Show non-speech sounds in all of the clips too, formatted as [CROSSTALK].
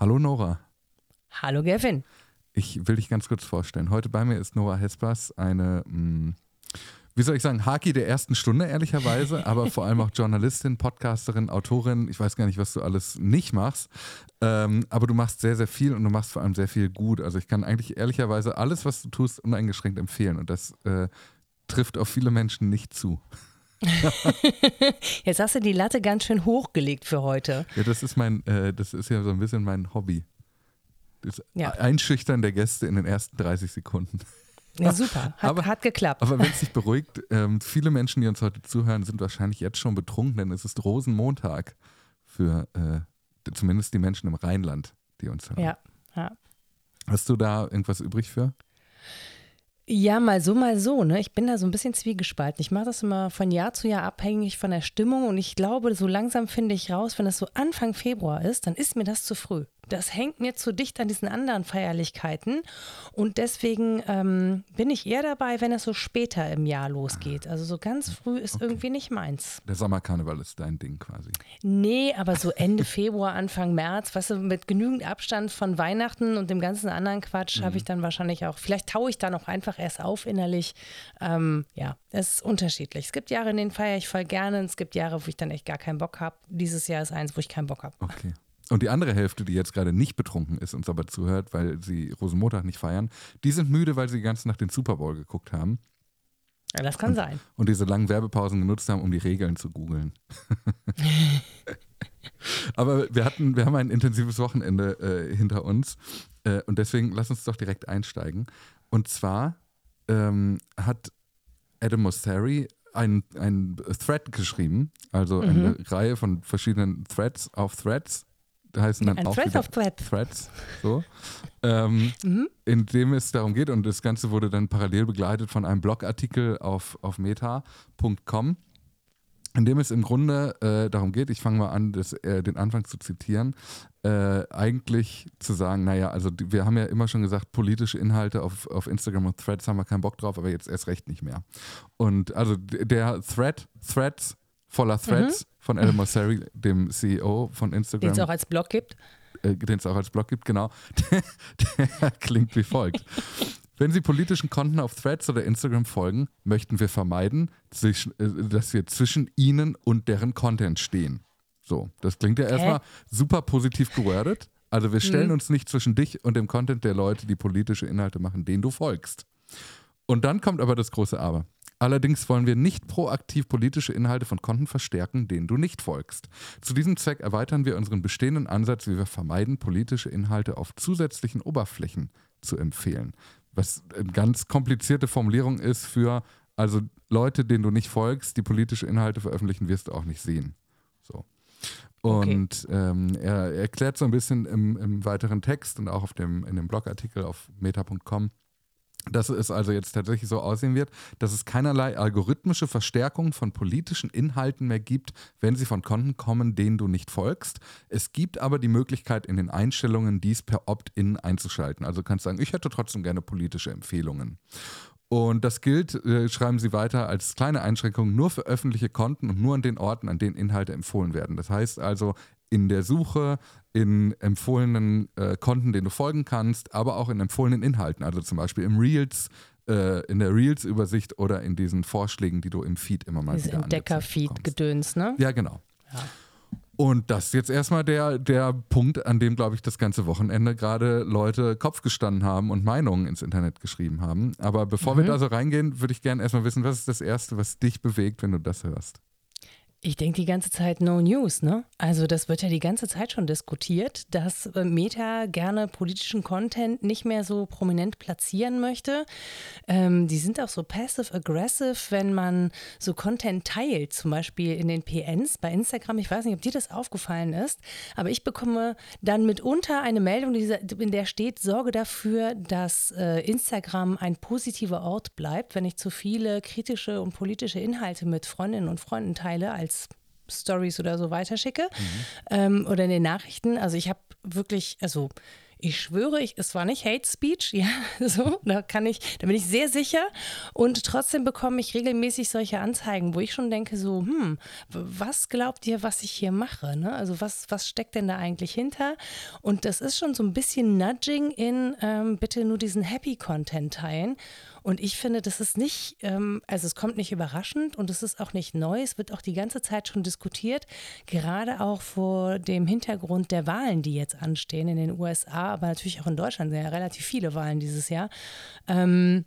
Hallo Nora. Hallo Gavin. Ich will dich ganz kurz vorstellen. Heute bei mir ist Nora Hespers, eine, mh, hm, wie soll ich sagen, Haki der ersten Stunde, ehrlicherweise, [LAUGHS] aber vor allem auch Journalistin, Podcasterin, Autorin. Ich weiß gar nicht, was du alles nicht machst, ähm, aber du machst sehr, sehr viel und du machst vor allem sehr viel gut. Also ich kann eigentlich ehrlicherweise alles, was du tust, uneingeschränkt empfehlen und das äh, trifft auf viele Menschen nicht zu. [LAUGHS] Jetzt hast du die Latte ganz schön hochgelegt für heute. Ja, das ist mein, äh, das ist ja so ein bisschen mein Hobby. Das ja. Einschüchtern der Gäste in den ersten 30 Sekunden. Ja, super. Hat, aber, hat geklappt. Aber wenn es sich beruhigt, ähm, viele Menschen, die uns heute zuhören, sind wahrscheinlich jetzt schon betrunken, denn es ist Rosenmontag für äh, zumindest die Menschen im Rheinland, die uns hören. Ja, ja. Hast du da irgendwas übrig für? Ja, mal so, mal so. Ne? Ich bin da so ein bisschen zwiegespalten. Ich mache das immer von Jahr zu Jahr abhängig von der Stimmung und ich glaube, so langsam finde ich raus, wenn es so Anfang Februar ist, dann ist mir das zu früh das hängt mir zu dicht an diesen anderen Feierlichkeiten. Und deswegen ähm, bin ich eher dabei, wenn es so später im Jahr losgeht. Also so ganz früh ist okay. irgendwie nicht meins. Der Sommerkarneval ist dein Ding quasi. Nee, aber so Ende Februar, Anfang März, weißt du, mit genügend Abstand von Weihnachten und dem ganzen anderen Quatsch mhm. habe ich dann wahrscheinlich auch, vielleicht taue ich da noch einfach erst auf innerlich. Ähm, ja, es ist unterschiedlich. Es gibt Jahre, in denen feiere ich voll gerne. Es gibt Jahre, wo ich dann echt gar keinen Bock habe. Dieses Jahr ist eins, wo ich keinen Bock habe. Okay. Und die andere Hälfte, die jetzt gerade nicht betrunken ist, uns aber zuhört, weil sie Rosenmontag nicht feiern, die sind müde, weil sie ganz nach den Super Bowl geguckt haben. Ja, das kann und, sein. Und diese langen Werbepausen genutzt haben, um die Regeln zu googeln. [LAUGHS] aber wir hatten, wir haben ein intensives Wochenende äh, hinter uns äh, und deswegen lass uns doch direkt einsteigen. Und zwar ähm, hat Adam Mosseri ein, ein Thread geschrieben, also mhm. eine Reihe von verschiedenen Threads auf Threads heißen dann Ein auch Thread of Thread. Threads, so, ähm, mhm. in dem es darum geht und das Ganze wurde dann parallel begleitet von einem Blogartikel auf, auf meta.com, in dem es im Grunde äh, darum geht, ich fange mal an, das, äh, den Anfang zu zitieren, äh, eigentlich zu sagen, naja, also die, wir haben ja immer schon gesagt, politische Inhalte auf, auf Instagram und Threads haben wir keinen Bock drauf, aber jetzt erst recht nicht mehr. Und also der Thread, Threads, voller Threads, mhm von Adam Mosseri, dem CEO von Instagram. Den es auch als Blog gibt. Äh, Den es auch als Blog gibt, genau. Der, [LAUGHS] der klingt wie folgt. Wenn Sie politischen Konten auf Threads oder Instagram folgen, möchten wir vermeiden, äh, dass wir zwischen Ihnen und deren Content stehen. So, das klingt ja erstmal super positiv gewordet. Also wir stellen hm. uns nicht zwischen dich und dem Content der Leute, die politische Inhalte machen, denen du folgst. Und dann kommt aber das große Aber. Allerdings wollen wir nicht proaktiv politische Inhalte von Konten verstärken, denen du nicht folgst. Zu diesem Zweck erweitern wir unseren bestehenden Ansatz, wie wir vermeiden, politische Inhalte auf zusätzlichen Oberflächen zu empfehlen. Was eine ganz komplizierte Formulierung ist für, also Leute, denen du nicht folgst, die politische Inhalte veröffentlichen, wirst du auch nicht sehen. So. Und okay. ähm, er, erklärt so ein bisschen im, im, weiteren Text und auch auf dem, in dem Blogartikel auf meta.com, dass es also jetzt tatsächlich so aussehen wird, dass es keinerlei algorithmische Verstärkung von politischen Inhalten mehr gibt, wenn sie von Konten kommen, denen du nicht folgst. Es gibt aber die Möglichkeit in den Einstellungen, dies per Opt-in einzuschalten. Also du kannst sagen, ich hätte trotzdem gerne politische Empfehlungen. Und das gilt, äh, schreiben Sie weiter, als kleine Einschränkung nur für öffentliche Konten und nur an den Orten, an denen Inhalte empfohlen werden. Das heißt also, in der Suche, in empfohlenen äh, Konten, denen du folgen kannst, aber auch in empfohlenen Inhalten, also zum Beispiel im Reels, äh, in der Reels-Übersicht oder in diesen Vorschlägen, die du im Feed immer mal Diese wieder Entdecker-Feed-Gedöns, ne? Ja, genau. Ja. Und das ist jetzt erstmal der, der Punkt, an dem, glaube ich, das ganze Wochenende gerade Leute Kopf gestanden haben und Meinungen ins Internet geschrieben haben. Aber bevor mhm. wir da so reingehen, würde ich gerne erstmal wissen, was ist das Erste, was dich bewegt, wenn du das hörst? Ich denke die ganze Zeit No News, ne? Also das wird ja die ganze Zeit schon diskutiert, dass äh, Meta gerne politischen Content nicht mehr so prominent platzieren möchte. Ähm, die sind auch so passive-aggressive, wenn man so Content teilt, zum Beispiel in den PNs bei Instagram. Ich weiß nicht, ob dir das aufgefallen ist, aber ich bekomme dann mitunter eine Meldung, in der steht, sorge dafür, dass äh, Instagram ein positiver Ort bleibt, wenn ich zu viele kritische und politische Inhalte mit Freundinnen und Freunden teile Stories oder so weiterschicke mhm. ähm, oder in den Nachrichten. Also ich habe wirklich, also Ich schwöre, ich, es war nicht Hate Speech, [LAUGHS] ja, so, da kann ich, da bin ich sehr sicher. Und trotzdem bekomme ich regelmäßig solche Anzeigen, wo ich schon denke, so, hm, was glaubt ihr, was ich hier mache? Ne? Also was, was steckt denn da eigentlich hinter? Und das ist schon so ein bisschen Nudging in ähm, bitte nur diesen Happy-Content teilen. Und ich finde, das ist nicht, ähm, also es kommt nicht überraschend und es ist auch nicht neu. Es wird auch die ganze Zeit schon diskutiert, gerade auch vor dem Hintergrund der Wahlen, die jetzt anstehen in den USA, aber natürlich auch in Deutschland sind ja relativ viele Wahlen dieses Jahr. Ähm,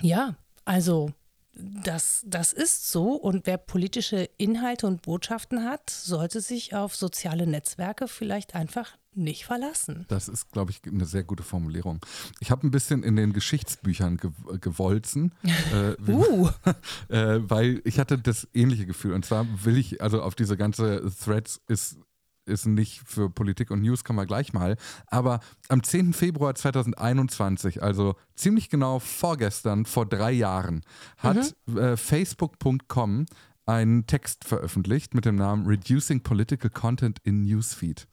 ja, also das, das ist so und wer politische Inhalte und Botschaften hat, sollte sich auf soziale Netzwerke vielleicht einfach nicht verlassen. Das ist, glaube ich, eine sehr gute Formulierung. Ich habe ein bisschen in den Geschichtsbüchern ge gewolzen, äh, [LAUGHS] uh. [LAUGHS] äh, weil ich hatte das ähnliche Gefühl. Und zwar will ich, also auf diese ganze Threads ist ist nicht für Politik und News, kann man gleich mal. Aber am 10. Februar 2021, also ziemlich genau vorgestern, vor drei Jahren, hat mhm. äh, Facebook.com einen Text veröffentlicht mit dem Namen Reducing Political Content in Newsfeed.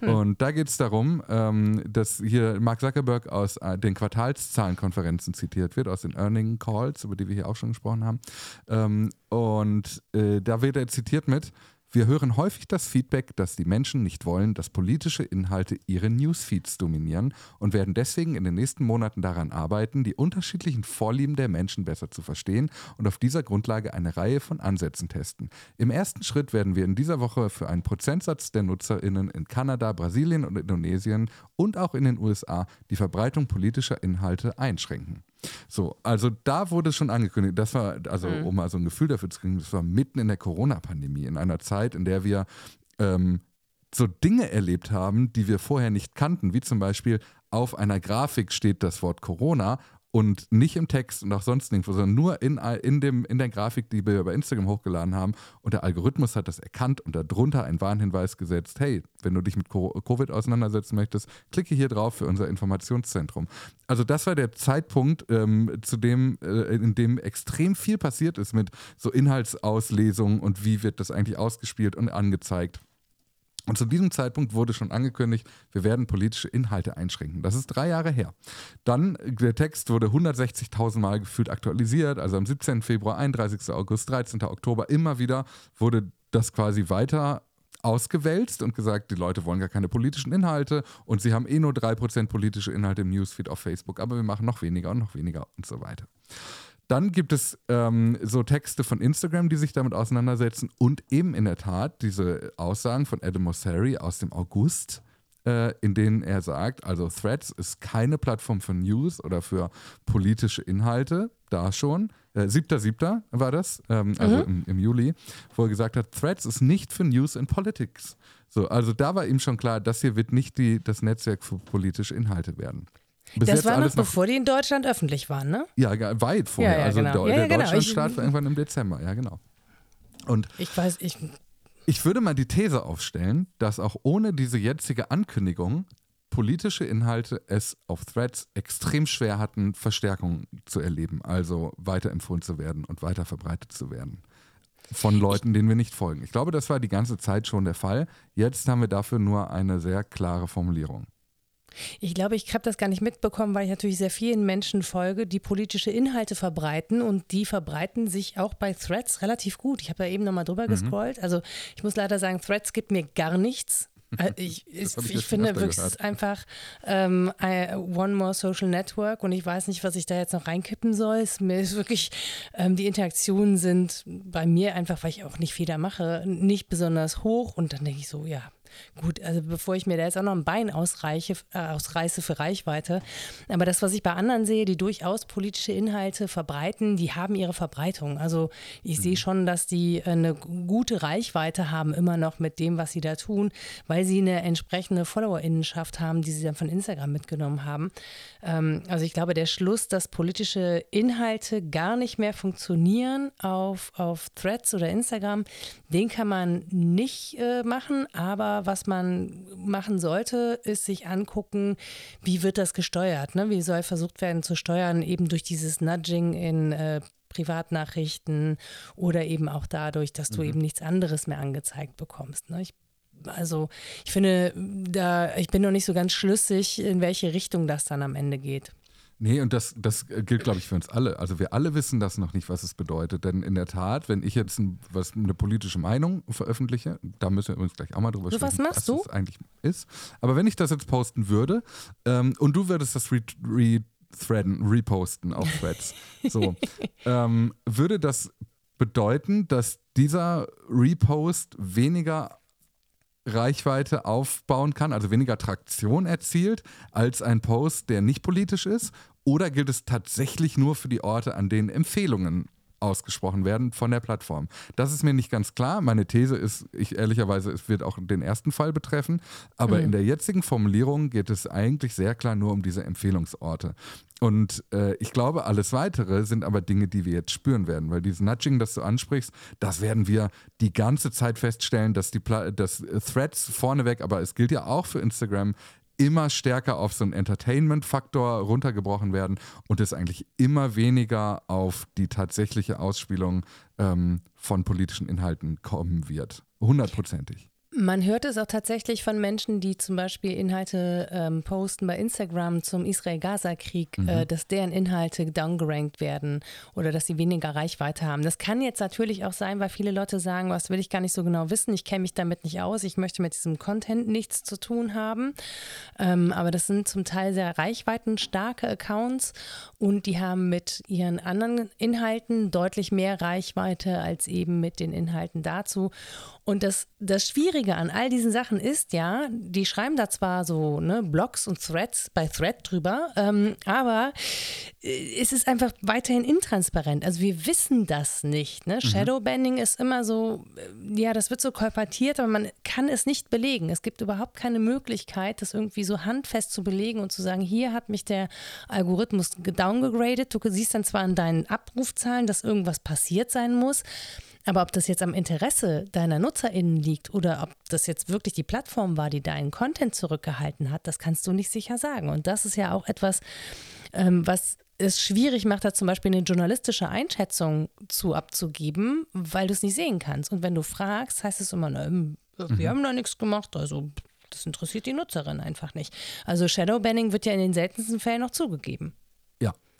Hm. Und da geht es darum, ähm, dass hier Mark Zuckerberg aus äh, den Quartalszahlenkonferenzen zitiert wird, aus den Earning Calls, über die wir hier auch schon gesprochen haben. Ähm, und äh, da wird er zitiert mit, wir hören häufig das Feedback, dass die Menschen nicht wollen, dass politische Inhalte ihre Newsfeeds dominieren und werden deswegen in den nächsten Monaten daran arbeiten, die unterschiedlichen Vorlieben der Menschen besser zu verstehen und auf dieser Grundlage eine Reihe von Ansätzen testen. Im ersten Schritt werden wir in dieser Woche für einen Prozentsatz der Nutzerinnen in Kanada, Brasilien und Indonesien und auch in den USA die Verbreitung politischer Inhalte einschränken. So, also da wurde schon angekündigt, das war, also mhm. um mal so ein Gefühl dafür zu kriegen, das war mitten in der Corona-Pandemie, in einer Zeit, in der wir ähm, so Dinge erlebt haben, die wir vorher nicht kannten, wie zum Beispiel auf einer Grafik steht das Wort Corona und nicht im Text und auch sonst nirgendwo, sondern nur in, in, dem, in der Grafik, die wir bei Instagram hochgeladen haben. Und der Algorithmus hat das erkannt und darunter einen Warnhinweis gesetzt: hey, wenn du dich mit Covid auseinandersetzen möchtest, klicke hier drauf für unser Informationszentrum. Also, das war der Zeitpunkt, ähm, zu dem, äh, in dem extrem viel passiert ist mit so Inhaltsauslesungen und wie wird das eigentlich ausgespielt und angezeigt. Und zu diesem Zeitpunkt wurde schon angekündigt, wir werden politische Inhalte einschränken. Das ist drei Jahre her. Dann, der Text wurde 160.000 Mal gefühlt aktualisiert, also am 17. Februar, 31. August, 13. Oktober, immer wieder wurde das quasi weiter ausgewälzt und gesagt, die Leute wollen gar keine politischen Inhalte und sie haben eh nur 3% politische Inhalte im Newsfeed auf Facebook, aber wir machen noch weniger und noch weniger und so weiter. Dann gibt es ähm, so Texte von Instagram, die sich damit auseinandersetzen und eben in der Tat diese Aussagen von Adam Mosseri aus dem August, äh, in denen er sagt, also Threads ist keine Plattform für News oder für politische Inhalte, da schon. Äh, 7.7. war das, ähm, also mhm. im, im, Juli, wo er gesagt hat, Threads ist nicht für News and Politics. So, also da war ihm schon klar, das hier wird nicht die, das Netzwerk für politische Inhalte werden. Bis das war noch bevor die in Deutschland öffentlich waren, ne? Ja, weit vorher. Ja, ja, also genau. der, ja, der genau. Deutschlandstart war irgendwann im Dezember, ja genau. Und ich weiß, ich. Ich würde mal die These aufstellen, dass auch ohne diese jetzige Ankündigung politische Inhalte es auf Threads extrem schwer hatten, Verstärkung zu erleben, also weiterempfohlen zu werden und weiter verbreitet zu werden. Von Leuten, denen wir nicht folgen. Ich glaube, das war die ganze Zeit schon der Fall. Jetzt haben wir dafür nur eine sehr klare Formulierung. Ich glaube, ich habe das gar nicht mitbekommen, weil ich natürlich sehr vielen Menschen folge, die politische Inhalte verbreiten und die verbreiten sich auch bei Threads relativ gut. Ich habe da eben nochmal drüber mhm. gescrollt. Also ich muss leider sagen, Threads gibt mir gar nichts. Äh, [LAUGHS] ich, ich, ich finde wirklich gehört. einfach ähm, One More Social Network und ich weiß nicht, was ich da jetzt noch reinkippen soll. Es, mir ist wirklich, ähm, die Interaktionen sind bei mir einfach, weil ich auch nicht viel da mache, nicht besonders hoch und dann denke ich so, ja, Gut, also bevor ich mir da jetzt auch noch ein Bein ausreiche, äh, ausreiße für Reichweite. Aber das, was ich bei anderen sehe, die durchaus politische Inhalte verbreiten, die haben ihre Verbreitung. Also ich mhm. sehe schon, dass die äh, eine gute Reichweite haben, immer noch mit dem, was sie da tun, weil sie eine entsprechende Followerinnenschaft haben, die sie dann von Instagram mitgenommen haben. Ähm, also ich glaube, der Schluss, dass politische Inhalte gar nicht mehr funktionieren auf, auf Threads oder Instagram, den kann man nicht äh, machen, aber was man machen sollte, ist sich angucken, wie wird das gesteuert? Ne? Wie soll versucht werden zu steuern, eben durch dieses Nudging in äh, Privatnachrichten oder eben auch dadurch, dass du mhm. eben nichts anderes mehr angezeigt bekommst. Ne? Ich also ich finde, da, ich bin noch nicht so ganz schlüssig, in welche Richtung das dann am Ende geht. Nee, und das, das gilt, glaube ich, für uns alle. Also wir alle wissen das noch nicht, was es bedeutet. Denn in der Tat, wenn ich jetzt ein, was, eine politische Meinung veröffentliche, da müssen wir uns gleich auch mal drüber so, sprechen, was, was das eigentlich ist. Aber wenn ich das jetzt posten würde ähm, und du würdest das re rethreaden, reposten auf Threads, [LAUGHS] so, ähm, würde das bedeuten, dass dieser Repost weniger Reichweite aufbauen kann, also weniger Traktion erzielt, als ein Post, der nicht politisch ist? Oder gilt es tatsächlich nur für die Orte, an denen Empfehlungen ausgesprochen werden von der Plattform. Das ist mir nicht ganz klar. Meine These ist, ich ehrlicherweise, es wird auch den ersten Fall betreffen. Aber mhm. in der jetzigen Formulierung geht es eigentlich sehr klar nur um diese Empfehlungsorte. Und äh, ich glaube, alles weitere sind aber Dinge, die wir jetzt spüren werden, weil dieses Nudging, das du ansprichst, das werden wir die ganze Zeit feststellen, dass die Pla dass Threads vorneweg, aber es gilt ja auch für Instagram, immer stärker auf so einen Entertainment-Faktor runtergebrochen werden und es eigentlich immer weniger auf die tatsächliche Ausspielung ähm, von politischen Inhalten kommen wird. Hundertprozentig. Man hört es auch tatsächlich von Menschen, die zum Beispiel Inhalte ähm, posten bei Instagram zum Israel-Gaza-Krieg, mhm. äh, dass deren Inhalte downgerankt werden oder dass sie weniger Reichweite haben. Das kann jetzt natürlich auch sein, weil viele Leute sagen, was will ich gar nicht so genau wissen, ich kenne mich damit nicht aus, ich möchte mit diesem Content nichts zu tun haben. Ähm, aber das sind zum Teil sehr reichweitenstarke Accounts und die haben mit ihren anderen Inhalten deutlich mehr Reichweite als eben mit den Inhalten dazu. Und das, das Schwierige an all diesen Sachen ist ja, die schreiben da zwar so ne, Blogs und Threads bei Thread drüber, ähm, aber äh, es ist einfach weiterhin intransparent. Also wir wissen das nicht. Ne? Mhm. Shadowbanning ist immer so, äh, ja, das wird so kolportiert, aber man kann es nicht belegen. Es gibt überhaupt keine Möglichkeit, das irgendwie so handfest zu belegen und zu sagen, hier hat mich der Algorithmus downgegradet. Du siehst dann zwar an deinen Abrufzahlen, dass irgendwas passiert sein muss, aber ob das jetzt am Interesse deiner NutzerInnen liegt oder ob das jetzt wirklich die Plattform war, die deinen Content zurückgehalten hat, das kannst du nicht sicher sagen. Und das ist ja auch etwas, ähm, was es schwierig macht, da zum Beispiel eine journalistische Einschätzung zu abzugeben, weil du es nicht sehen kannst. Und wenn du fragst, heißt es immer, na, hm, wir mhm. haben da nichts gemacht, also das interessiert die Nutzerin einfach nicht. Also Shadowbanning wird ja in den seltensten Fällen noch zugegeben.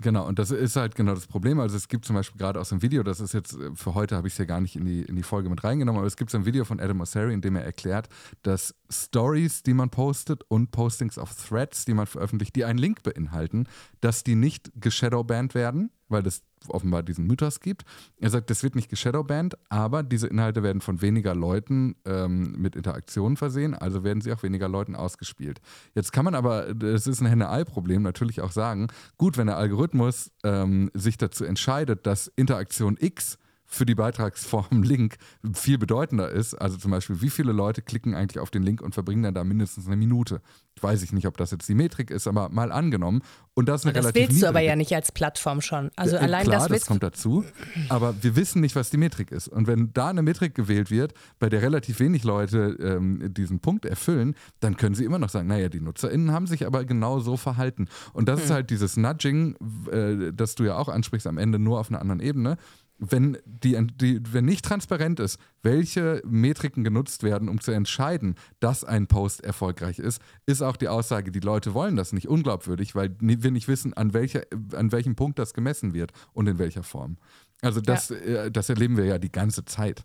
Genau, und das ist halt genau das Problem. Also es gibt zum Beispiel gerade aus dem Video, das ist jetzt, äh, für heute habe ich es ja gar nicht in die, in die Folge mit reingenommen, aber es gibt so ein Video von Adam Mosseri, in dem er erklärt, dass Stories, die man postet und Postings auf Threads, die man veröffentlicht, die einen Link beinhalten, dass die nicht geshadowbanned werden, weil das offenbar diesen Mythos gibt. Er sagt, das wird nicht geshadowbanned, aber diese Inhalte werden von weniger Leuten ähm, mit Interaktionen versehen, also werden sie auch weniger Leuten ausgespielt. Jetzt kann man aber, das ist ein Henne-Ei-Problem, natürlich auch sagen, gut, wenn der Algorithmus ähm, sich dazu entscheidet, dass Interaktion X für die Beitragsform Link viel bedeutender ist. Also zum Beispiel, wie viele Leute klicken eigentlich auf den Link und verbringen dann da mindestens eine Minute. Weiß ich nicht, ob das jetzt die Metrik ist, aber mal angenommen. Und das ist eine das relativ willst du aber ja nicht als Plattform schon. Also ja, allein klar, das, das kommt dazu. Aber wir wissen nicht, was die Metrik ist. Und wenn da eine Metrik gewählt wird, bei der relativ wenig Leute ähm, diesen Punkt erfüllen, dann können sie immer noch sagen, naja, die NutzerInnen haben sich aber genau so verhalten. Und das hm. ist halt dieses Nudging, äh, das du ja auch ansprichst, am Ende nur auf einer anderen Ebene wenn, die, die, wenn nicht transparent ist, welche Metriken genutzt werden, um zu entscheiden, dass ein Post erfolgreich ist, ist auch die Aussage, die Leute wollen das nicht unglaubwürdig, weil wir nicht wissen, an, welcher, an welchem Punkt das gemessen wird und in welcher Form. Also das, ja. Äh, das erleben wir ja die ganze Zeit.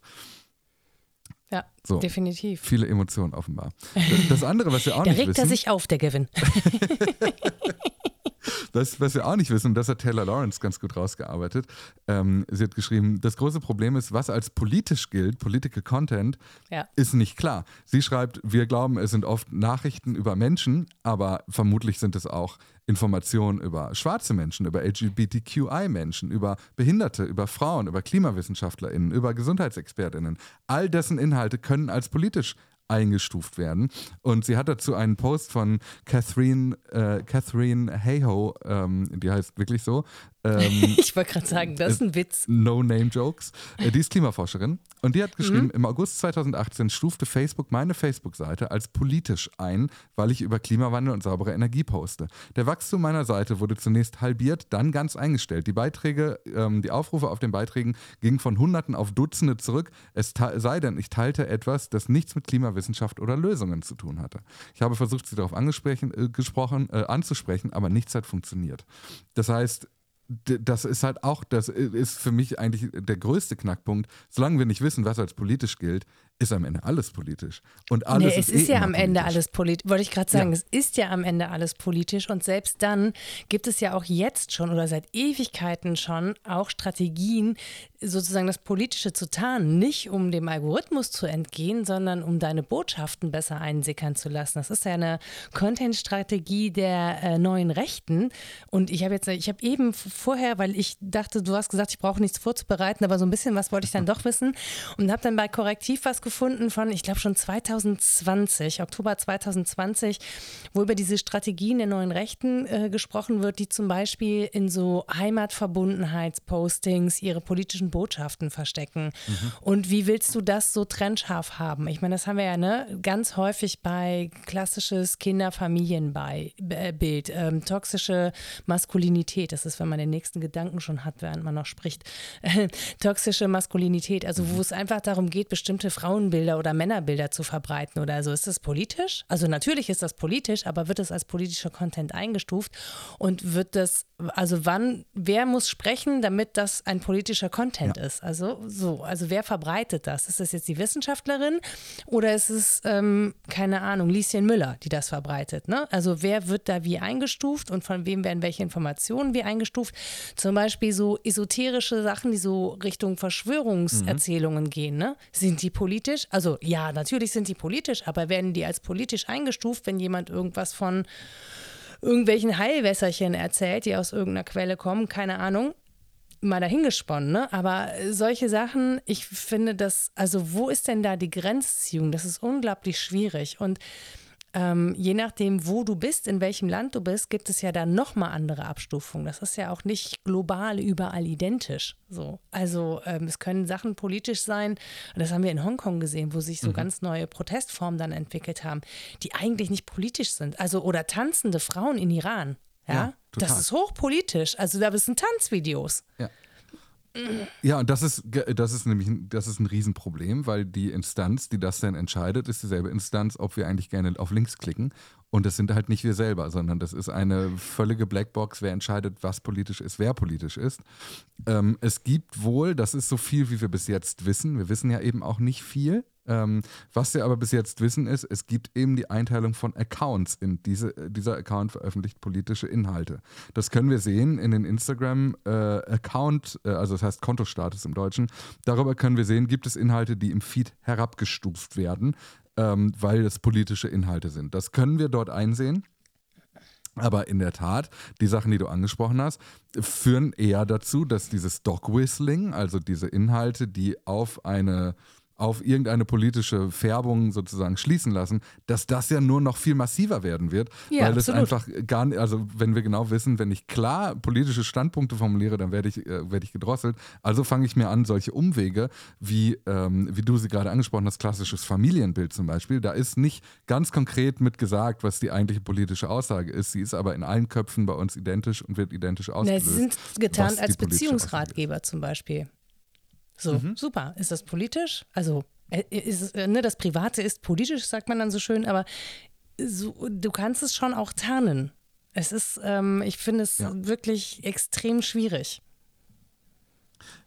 Ja, so, definitiv. Viele Emotionen offenbar. Das andere, was wir auch da nicht wissen. Da regt er sich auf, der Gewinn. [LAUGHS] was, was wir auch nicht wissen, und das hat Taylor Lawrence ganz gut rausgearbeitet. Ähm, sie hat geschrieben, das große Problem ist, was als politisch gilt, Political Content, ja. ist nicht klar. Sie schreibt, wir glauben, es sind oft Nachrichten über Menschen, aber vermutlich sind es auch Informationen über schwarze Menschen, über LGBTQI-Menschen, über Behinderte, über Frauen, über KlimawissenschaftlerInnen, über GesundheitsexpertInnen. All dessen Inhalte können als politisch eingestuft werden. Und sie hat dazu einen Post von Catherine, äh, Catherine Hayhoe, ähm, die heißt wirklich so, Ähm, [LAUGHS] ich wollte gerade sagen, das ist ein Witz. No-Name-Jokes. Äh, die ist Klimaforscherin und die hat geschrieben, mhm. im August 2018 stufte Facebook meine Facebook-Seite als politisch ein, weil ich über Klimawandel und saubere Energie poste. Der Wachstum meiner Seite wurde zunächst halbiert, dann ganz eingestellt. Die Beiträge, ähm, die Aufrufe auf den Beiträgen gingen von Hunderten auf Dutzende zurück, es sei denn, ich teilte etwas, das nichts mit Klimawissenschaft oder Lösungen zu tun hatte. Ich habe versucht, sie darauf angesprochen, äh, gesprochen, äh, anzusprechen, aber nichts hat funktioniert. Das heißt, das ist halt auch, das ist für mich eigentlich der größte Knackpunkt. Solange wir nicht wissen, was als politisch gilt, ist am Ende alles politisch. Und alles nee, es ist, ist eh ja am politisch. Ende alles politisch. Wollte ich gerade sagen, ja. es ist ja am Ende alles politisch. Und selbst dann gibt es ja auch jetzt schon oder seit Ewigkeiten schon auch Strategien, sozusagen das Politische zu tarnen. Nicht um dem Algorithmus zu entgehen, sondern um deine Botschaften besser einsickern zu lassen. Das ist ja eine Content-Strategie der äh, neuen Rechten. Und ich habe jetzt, ich habe eben vorher, weil ich dachte, du hast gesagt, ich brauche nichts vorzubereiten, aber so ein bisschen was wollte ich dann doch wissen und habe dann bei Korrektiv was gefunden von, ich glaube schon 2020, Oktober 2020, wo über diese Strategien der neuen Rechten äh, gesprochen wird, die zum Beispiel in so Heimatverbundenheitspostings ihre politischen Botschaften verstecken. Mhm. Und wie willst du das so trennscharf haben? Ich meine, das haben wir ja ne, ganz häufig bei klassisches Kinderfamilienbild, ähm, toxische Maskulinität. Das ist, wenn man den nächsten Gedanken schon hat, während man noch spricht. [LAUGHS] toxische Maskulinität, also wo mhm. es einfach darum geht, bestimmte Frauen Frauenbilder oder Männerbilder zu verbreiten oder so. Ist das politisch? Also natürlich ist das politisch, aber wird es als politischer Content eingestuft und wird das, also wann, wer muss sprechen, damit das ein politischer Content ja. ist? Also so, also wer verbreitet das? Ist das jetzt die Wissenschaftlerin oder ist es, ähm, keine Ahnung, Lieschen Müller, die das verbreitet? Ne? Also wer wird da wie eingestuft und von wem werden welche Informationen wie eingestuft? Zum Beispiel so esoterische Sachen, die so Richtung Verschwörungserzählungen mhm. gehen. Ne? Sind die politisch? Politisch? Also ja, natürlich sind die politisch, aber werden die als politisch eingestuft, wenn jemand irgendwas von irgendwelchen Heilwässerchen erzählt, die aus irgendeiner Quelle kommen, keine Ahnung. Mal dahingesponnen, ne? Aber solche Sachen, ich finde das, also wo ist denn da die Grenzziehung? Das ist unglaublich schwierig. Und ähm, je nachdem, wo du bist, in welchem Land du bist, gibt es ja dann nochmal andere Abstufungen. Das ist ja auch nicht global überall identisch. So. Also ähm, es können Sachen politisch sein, und das haben wir in Hongkong gesehen, wo sich so mhm. ganz neue Protestformen dann entwickelt haben, die eigentlich nicht politisch sind. Also oder tanzende Frauen in Iran. Ja, ja das ist hochpolitisch. Also da sind Tanzvideos. Ja. Ja, und das ist, das ist nämlich das ist ein Riesenproblem, weil die Instanz, die das dann entscheidet, ist dieselbe Instanz, ob wir eigentlich gerne auf links klicken. Und das sind halt nicht wir selber, sondern das ist eine völlige Blackbox, wer entscheidet, was politisch ist, wer politisch ist. Ähm, es gibt wohl, das ist so viel, wie wir bis jetzt wissen. Wir wissen ja eben auch nicht viel. Ähm, was wir aber bis jetzt wissen ist, es gibt eben die Einteilung von Accounts. In diese, dieser Account veröffentlicht politische Inhalte. Das können wir sehen in den Instagram-Account, äh, äh, also das heißt Kontostatus im Deutschen. Darüber können wir sehen, gibt es Inhalte, die im Feed herabgestuft werden, ähm, weil es politische Inhalte sind. Das können wir dort einsehen. Aber in der Tat, die Sachen, die du angesprochen hast, führen eher dazu, dass dieses Dog-Whistling, also diese Inhalte, die auf eine auf irgendeine politische Färbung sozusagen schließen lassen, dass das ja nur noch viel massiver werden wird, ja, weil es einfach gar nicht, also wenn wir genau wissen, wenn ich klar politische Standpunkte formuliere, dann werde ich, äh, werde ich gedrosselt. Also fange ich mir an, solche Umwege, wie, ähm, wie du sie gerade angesprochen hast, klassisches Familienbild zum Beispiel, da ist nicht ganz konkret mit gesagt, was die eigentliche politische Aussage ist. Sie ist aber in allen Köpfen bei uns identisch und wird identisch ausgelöst. Na, sie sind getarnt als Beziehungsratgeber zum Beispiel. So, mhm. super. Ist das politisch? Also, äh, ist äh, ne, das Private ist politisch, sagt man dann so schön, aber so, du kannst es schon auch tarnen. Es ist, ähm, ich finde es ja. wirklich extrem schwierig.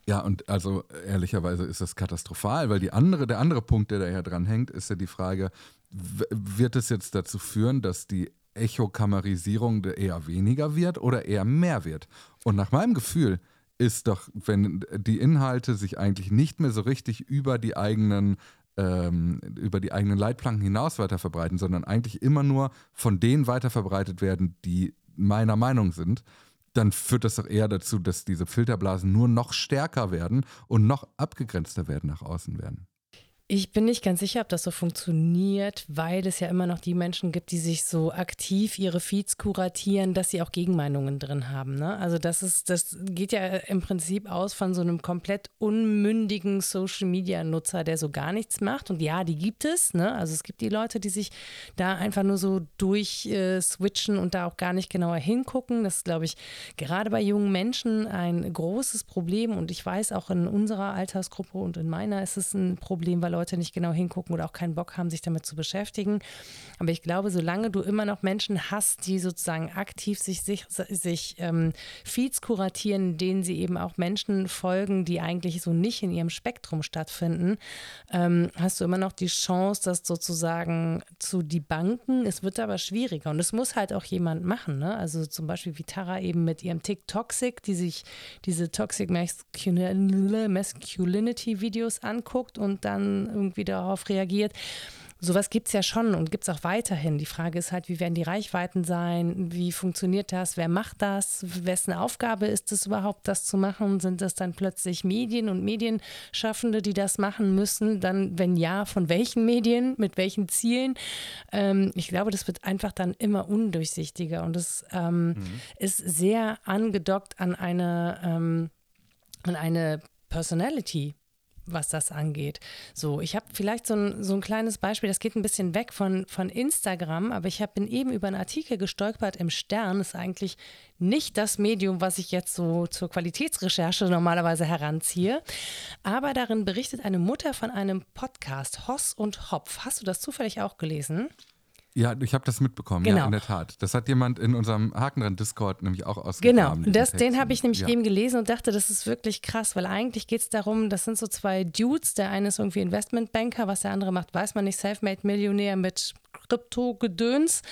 Ja, und also ehrlicherweise ist das katastrophal, weil die andere, der andere Punkt, der daher dran hängt, ist ja die Frage, wird es jetzt dazu führen, dass die Echokamerisierung eher weniger wird oder eher mehr wird? Und nach meinem Gefühl ist doch, wenn die Inhalte sich eigentlich nicht mehr so richtig über die eigenen ähm, über die eigenen Leitplanken hinaus weiter verbreiten, sondern eigentlich immer nur von denen weiter verbreitet werden, die meiner Meinung sind, dann führt das doch eher dazu, dass diese Filterblasen nur noch stärker werden und noch abgegrenzter werden nach außen werden. Ich bin nicht ganz sicher, ob das so funktioniert, weil es ja immer noch die Menschen gibt, die sich so aktiv ihre Feeds kuratieren, dass sie auch Gegenmeinungen drin haben. Ne? Also das ist, das geht ja im Prinzip aus von so einem komplett unmündigen Social Media Nutzer, der so gar nichts macht. Und ja, die gibt es. Ne? Also es gibt die Leute, die sich da einfach nur so durchswitchen äh, und da auch gar nicht genauer hingucken. Das ist, glaube ich, gerade bei jungen Menschen ein großes Problem. Und ich weiß auch in unserer Altersgruppe und in meiner ist es ein Problem, weil Leute Leute nicht genau hingucken oder auch keinen Bock haben, sich damit zu beschäftigen. Aber ich glaube, solange du immer noch Menschen hast, die sozusagen aktiv sich, sich, sich ähm, Feeds kuratieren, denen sie eben auch Menschen folgen, die eigentlich so nicht in ihrem Spektrum stattfinden, ähm, hast du immer noch die Chance, das sozusagen zu debanken. Es wird aber schwieriger und es muss halt auch jemand machen. Ne? Also zum Beispiel wie Tara eben mit ihrem TikToxic, die sich diese Toxic Masculinity Videos anguckt und dann irgendwie darauf reagiert. Sowas gibt es ja schon und gibt es auch weiterhin. Die Frage ist halt, wie werden die Reichweiten sein? Wie funktioniert das? Wer macht das? Wessen Aufgabe ist es überhaupt, das zu machen? Sind das dann plötzlich Medien und Medienschaffende, die das machen müssen? Dann, wenn ja, von welchen Medien? Mit welchen Zielen? Ähm, ich glaube, das wird einfach dann immer undurchsichtiger und es ähm, mhm. ist sehr angedockt an eine, ähm, an eine Personality was das angeht. So, ich habe vielleicht so ein, so ein kleines Beispiel, das geht ein bisschen weg von, von Instagram, aber ich hab, bin eben über einen Artikel gestolpert im Stern, ist eigentlich nicht das Medium, was ich jetzt so zur Qualitätsrecherche normalerweise heranziehe, aber darin berichtet eine Mutter von einem Podcast, Hoss und Hopf. Hast du das zufällig auch gelesen? Ja, ich habe das mitbekommen, genau. ja, in der Tat. Das hat jemand in unserem Haken dran Discord nämlich auch ausgegraben. Genau, das, den habe ich nämlich ja. eben gelesen und dachte, das ist wirklich krass, weil eigentlich geht es darum, das sind so zwei Dudes, der eine ist irgendwie Investmentbanker, was der andere macht, weiß man nicht, Selfmade-Millionär mit Krypto-Gedöns.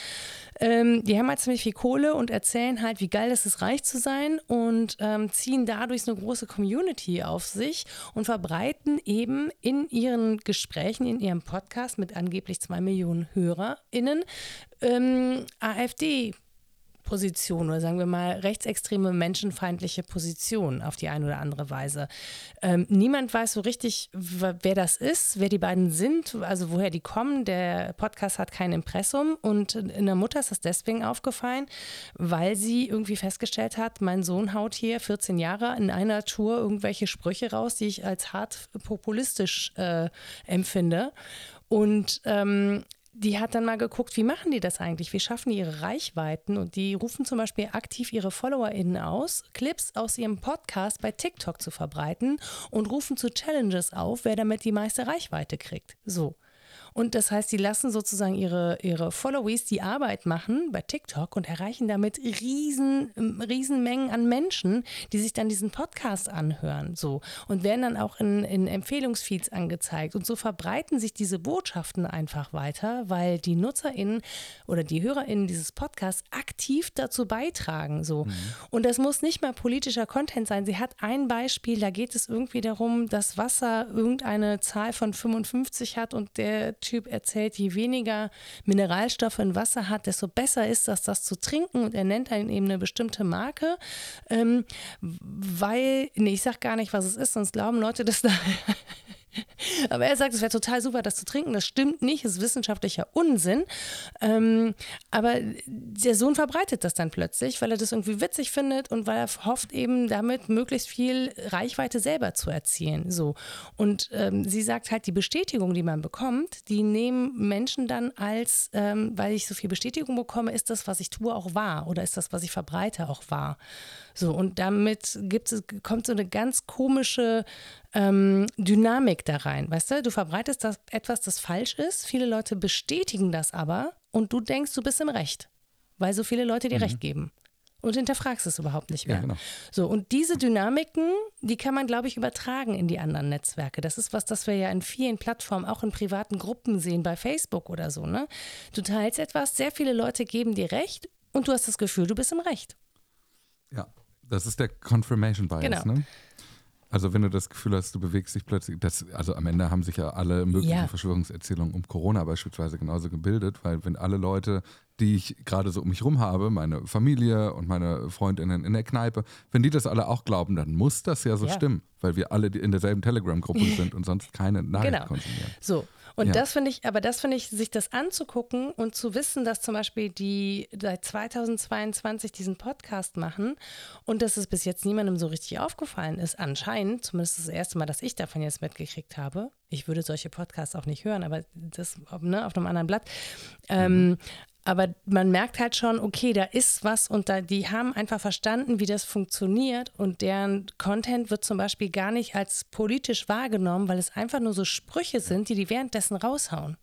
Ähm, die haben halt ziemlich viel Kohle und erzählen halt, wie geil es ist, reich zu sein und ähm, ziehen dadurch so eine große Community auf sich und verbreiten eben in ihren Gesprächen, in ihrem Podcast mit angeblich zwei Millionen HörerInnen ähm, AfD. Position oder sagen wir mal rechtsextreme menschenfeindliche Position auf die eine oder andere Weise. Ähm, niemand weiß so richtig, wer das ist, wer die beiden sind, also woher die kommen. Der Podcast hat kein Impressum und in der Mutter ist das deswegen aufgefallen, weil sie irgendwie festgestellt hat, mein Sohn haut hier 14 Jahre in einer Tour irgendwelche Sprüche raus, die ich als hart populistisch äh, empfinde. Und ähm, die hat dann mal geguckt, wie machen die das eigentlich? Wie schaffen die ihre Reichweiten? Und die rufen zum Beispiel aktiv ihre FollowerInnen aus, Clips aus ihrem Podcast bei TikTok zu verbreiten und rufen zu Challenges auf, wer damit die meiste Reichweite kriegt. So. Und das heißt, sie lassen sozusagen ihre, ihre Followees die Arbeit machen bei TikTok und erreichen damit riesen, Riesenmengen an Menschen, die sich dann diesen Podcast anhören. So. Und werden dann auch in, in Empfehlungsfeeds angezeigt. Und so verbreiten sich diese Botschaften einfach weiter, weil die NutzerInnen oder die HörerInnen dieses Podcasts aktiv dazu beitragen. So. Mhm. Und das muss nicht mal politischer Content sein. Sie hat ein Beispiel, da geht es irgendwie darum, dass Wasser irgendeine Zahl von 55 hat und der Typ erzählt, je weniger Mineralstoffe in Wasser hat, desto besser ist das, das zu trinken. Und er nennt dann eben eine bestimmte Marke, ähm, weil, nee, ich sag gar nicht, was es ist, sonst glauben Leute das da. [LAUGHS] [LAUGHS] Aber er sagt, es wäre total super, das zu trinken. Das stimmt nicht, ist wissenschaftlicher Unsinn. Ähm, aber der Sohn verbreitet das dann plötzlich, weil er das irgendwie witzig findet und weil er hofft, eben damit möglichst viel Reichweite selber zu erzielen. So. Und ähm, sie sagt halt, die Bestätigung, die man bekommt, die nehmen Menschen dann als, ähm, weil ich so viel Bestätigung bekomme, ist das, was ich tue, auch wahr oder ist das, was ich verbreite, auch wahr. So, und damit gibt es, kommt so eine ganz komische ähm, Dynamik da rein. Weißt du, du verbreitest das, etwas, das falsch ist, viele Leute bestätigen das aber und du denkst, du bist im Recht, weil so viele Leute dir mhm. Recht geben. Und hinterfragst es überhaupt nicht mehr. Ja, genau. So, und diese Dynamiken, die kann man, glaube ich, übertragen in die anderen Netzwerke. Das ist was, das wir ja in vielen Plattformen, auch in privaten Gruppen sehen, bei Facebook oder so. Ne? Du teilst etwas, sehr viele Leute geben dir Recht und du hast das Gefühl, du bist im Recht. Ja, das ist der Confirmation Bias. Genau. Ne? Also wenn du das Gefühl hast, du bewegst dich plötzlich, das, also am Ende haben sich ja alle möglichen ja. Verschwörungserzählungen um Corona beispielsweise genauso gebildet, weil wenn alle Leute, die ich gerade so um mich rum habe, meine Familie und meine Freundinnen in der Kneipe, wenn die das alle auch glauben, dann muss das ja so ja. stimmen, weil wir alle in derselben Telegram-Gruppe [LAUGHS] sind und sonst keine Nachricht genau. konsumieren. So, und ja. das finde ich, aber das finde ich, sich das anzugucken und zu wissen, dass zum Beispiel die seit 2022 diesen Podcast machen und dass es bis jetzt niemandem so richtig aufgefallen ist, anscheinend, zumindest das erste Mal, dass ich davon jetzt mitgekriegt habe. Ich würde solche Podcasts auch nicht hören, aber das ne, auf einem anderen Blatt. Ähm, mhm. Aber man merkt halt schon, okay, da ist was und da, die haben einfach verstanden, wie das funktioniert und deren Content wird zum Beispiel gar nicht als politisch wahrgenommen, weil es einfach nur so Sprüche sind, die die währenddessen raushauen.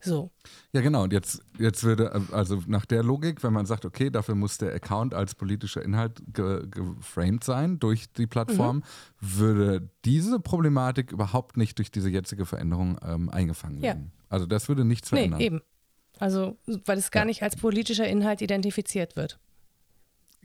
So. Ja, genau. Und jetzt, jetzt würde, also nach der Logik, wenn man sagt, okay, dafür muss der Account als politischer Inhalt ge geframed sein durch die Plattform, mhm. würde diese Problematik überhaupt nicht durch diese jetzige Veränderung ähm, eingefangen werden. Ja. Also das würde nichts verändern. Nee, eben. Also, weil es gar ja. nicht als politischer Inhalt identifiziert wird.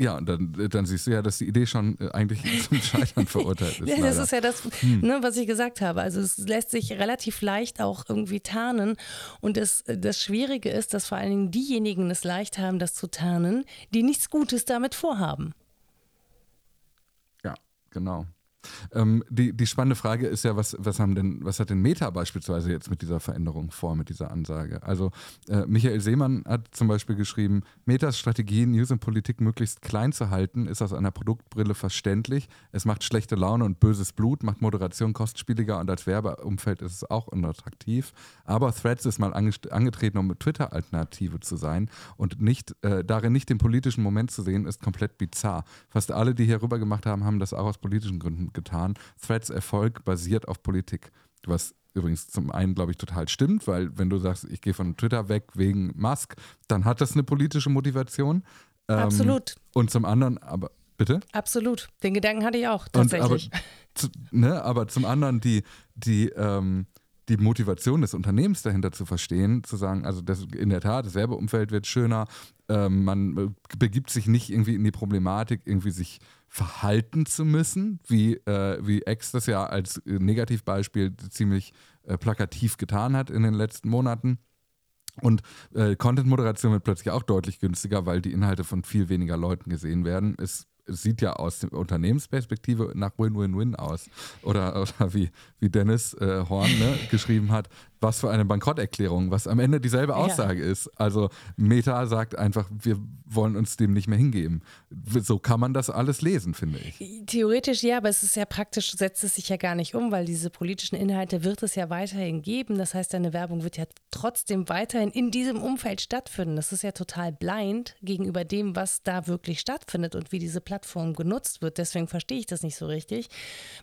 Ja, und dann, dann siehst du ja, dass die Idee schon äh, eigentlich [LAUGHS] zum Scheitern verurteilt ist. ja, das leider. ist ja das, hm. ne, was ich gesagt habe. Also es lässt sich relativ leicht auch irgendwie tarnen. Und das, das Schwierige ist, dass vor allen Dingen diejenigen es leicht haben, das zu tarnen, die nichts Gutes damit vorhaben. Ja, genau. Ähm, die, die spannende Frage ist ja, was, was, haben denn, was hat denn Meta beispielsweise jetzt mit dieser Veränderung vor, mit dieser Ansage? Also äh, Michael Seemann hat zum Beispiel geschrieben, Metas Strategie, News und Politik möglichst klein zu halten, ist aus einer Produktbrille verständlich. Es macht schlechte Laune und böses Blut, macht Moderation kostspieliger und als Werbeumfeld ist es auch unattraktiv. Aber Threads ist mal angetreten, um Twitter-Alternative zu sein und nicht, äh, darin nicht den politischen Moment zu sehen, ist komplett bizarr. Fast alle, die hier rüber gemacht haben, haben das auch aus politischen Gründen getan. Threads Erfolg basiert auf Politik. Was übrigens zum einen, glaube ich, total stimmt, weil wenn du sagst, ich gehe von Twitter weg wegen Musk, dann hat das eine politische Motivation. Ähm, Absolut. Und zum anderen, aber bitte? Absolut. Den Gedanken hatte ich auch tatsächlich. Und, aber, zu, ne, aber zum anderen die, die, ähm, die Motivation des Unternehmens dahinter zu verstehen, zu sagen, also das, in der Tat, das Werbeumfeld wird schöner, ähm, man äh, begibt sich nicht irgendwie in die Problematik, irgendwie sich verhalten zu müssen, wie, äh, wie X das ja als äh, Negativbeispiel ziemlich äh, plakativ getan hat in den letzten Monaten. Und äh, Content-Moderation wird plötzlich auch deutlich günstiger, weil die Inhalte von viel weniger Leuten gesehen werden. Es sieht ja aus der Unternehmensperspektive nach Win-Win-Win aus. Oder, [LAUGHS] oder wie, wie Dennis äh, Horn ne, geschrieben hat, was für eine Bankrotterklärung, was am Ende dieselbe Aussage ja. ist. Also Meta sagt einfach, wir wollen uns dem nicht mehr hingeben. So kann man das alles lesen, finde ich. Theoretisch ja, aber es ist ja praktisch, setzt es sich ja gar nicht um, weil diese politischen Inhalte wird es ja weiterhin geben. Das heißt, deine Werbung wird ja trotzdem weiterhin in diesem Umfeld stattfinden. Das ist ja total blind gegenüber dem, was da wirklich stattfindet und wie diese Plattform genutzt wird. Deswegen verstehe ich das nicht so richtig,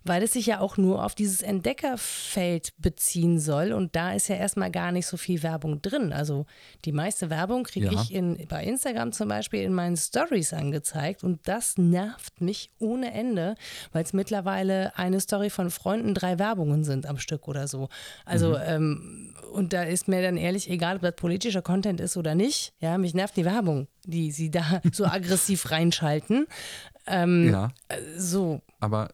weil es sich ja auch nur auf dieses Entdeckerfeld beziehen soll und da ist ja erstmal gar nicht so viel Werbung drin. Also die meiste Werbung kriege ja. ich in, bei Instagram zum Beispiel in meinen Stories angezeigt und das nervt mich ohne Ende, weil es mittlerweile eine Story von Freunden drei Werbungen sind am Stück oder so. Also mhm. ähm, und da ist mir dann ehrlich egal, ob das politischer Content ist oder nicht. Ja, mich nervt die Werbung, die sie da [LAUGHS] so aggressiv reinschalten. Ähm, ja. So. Aber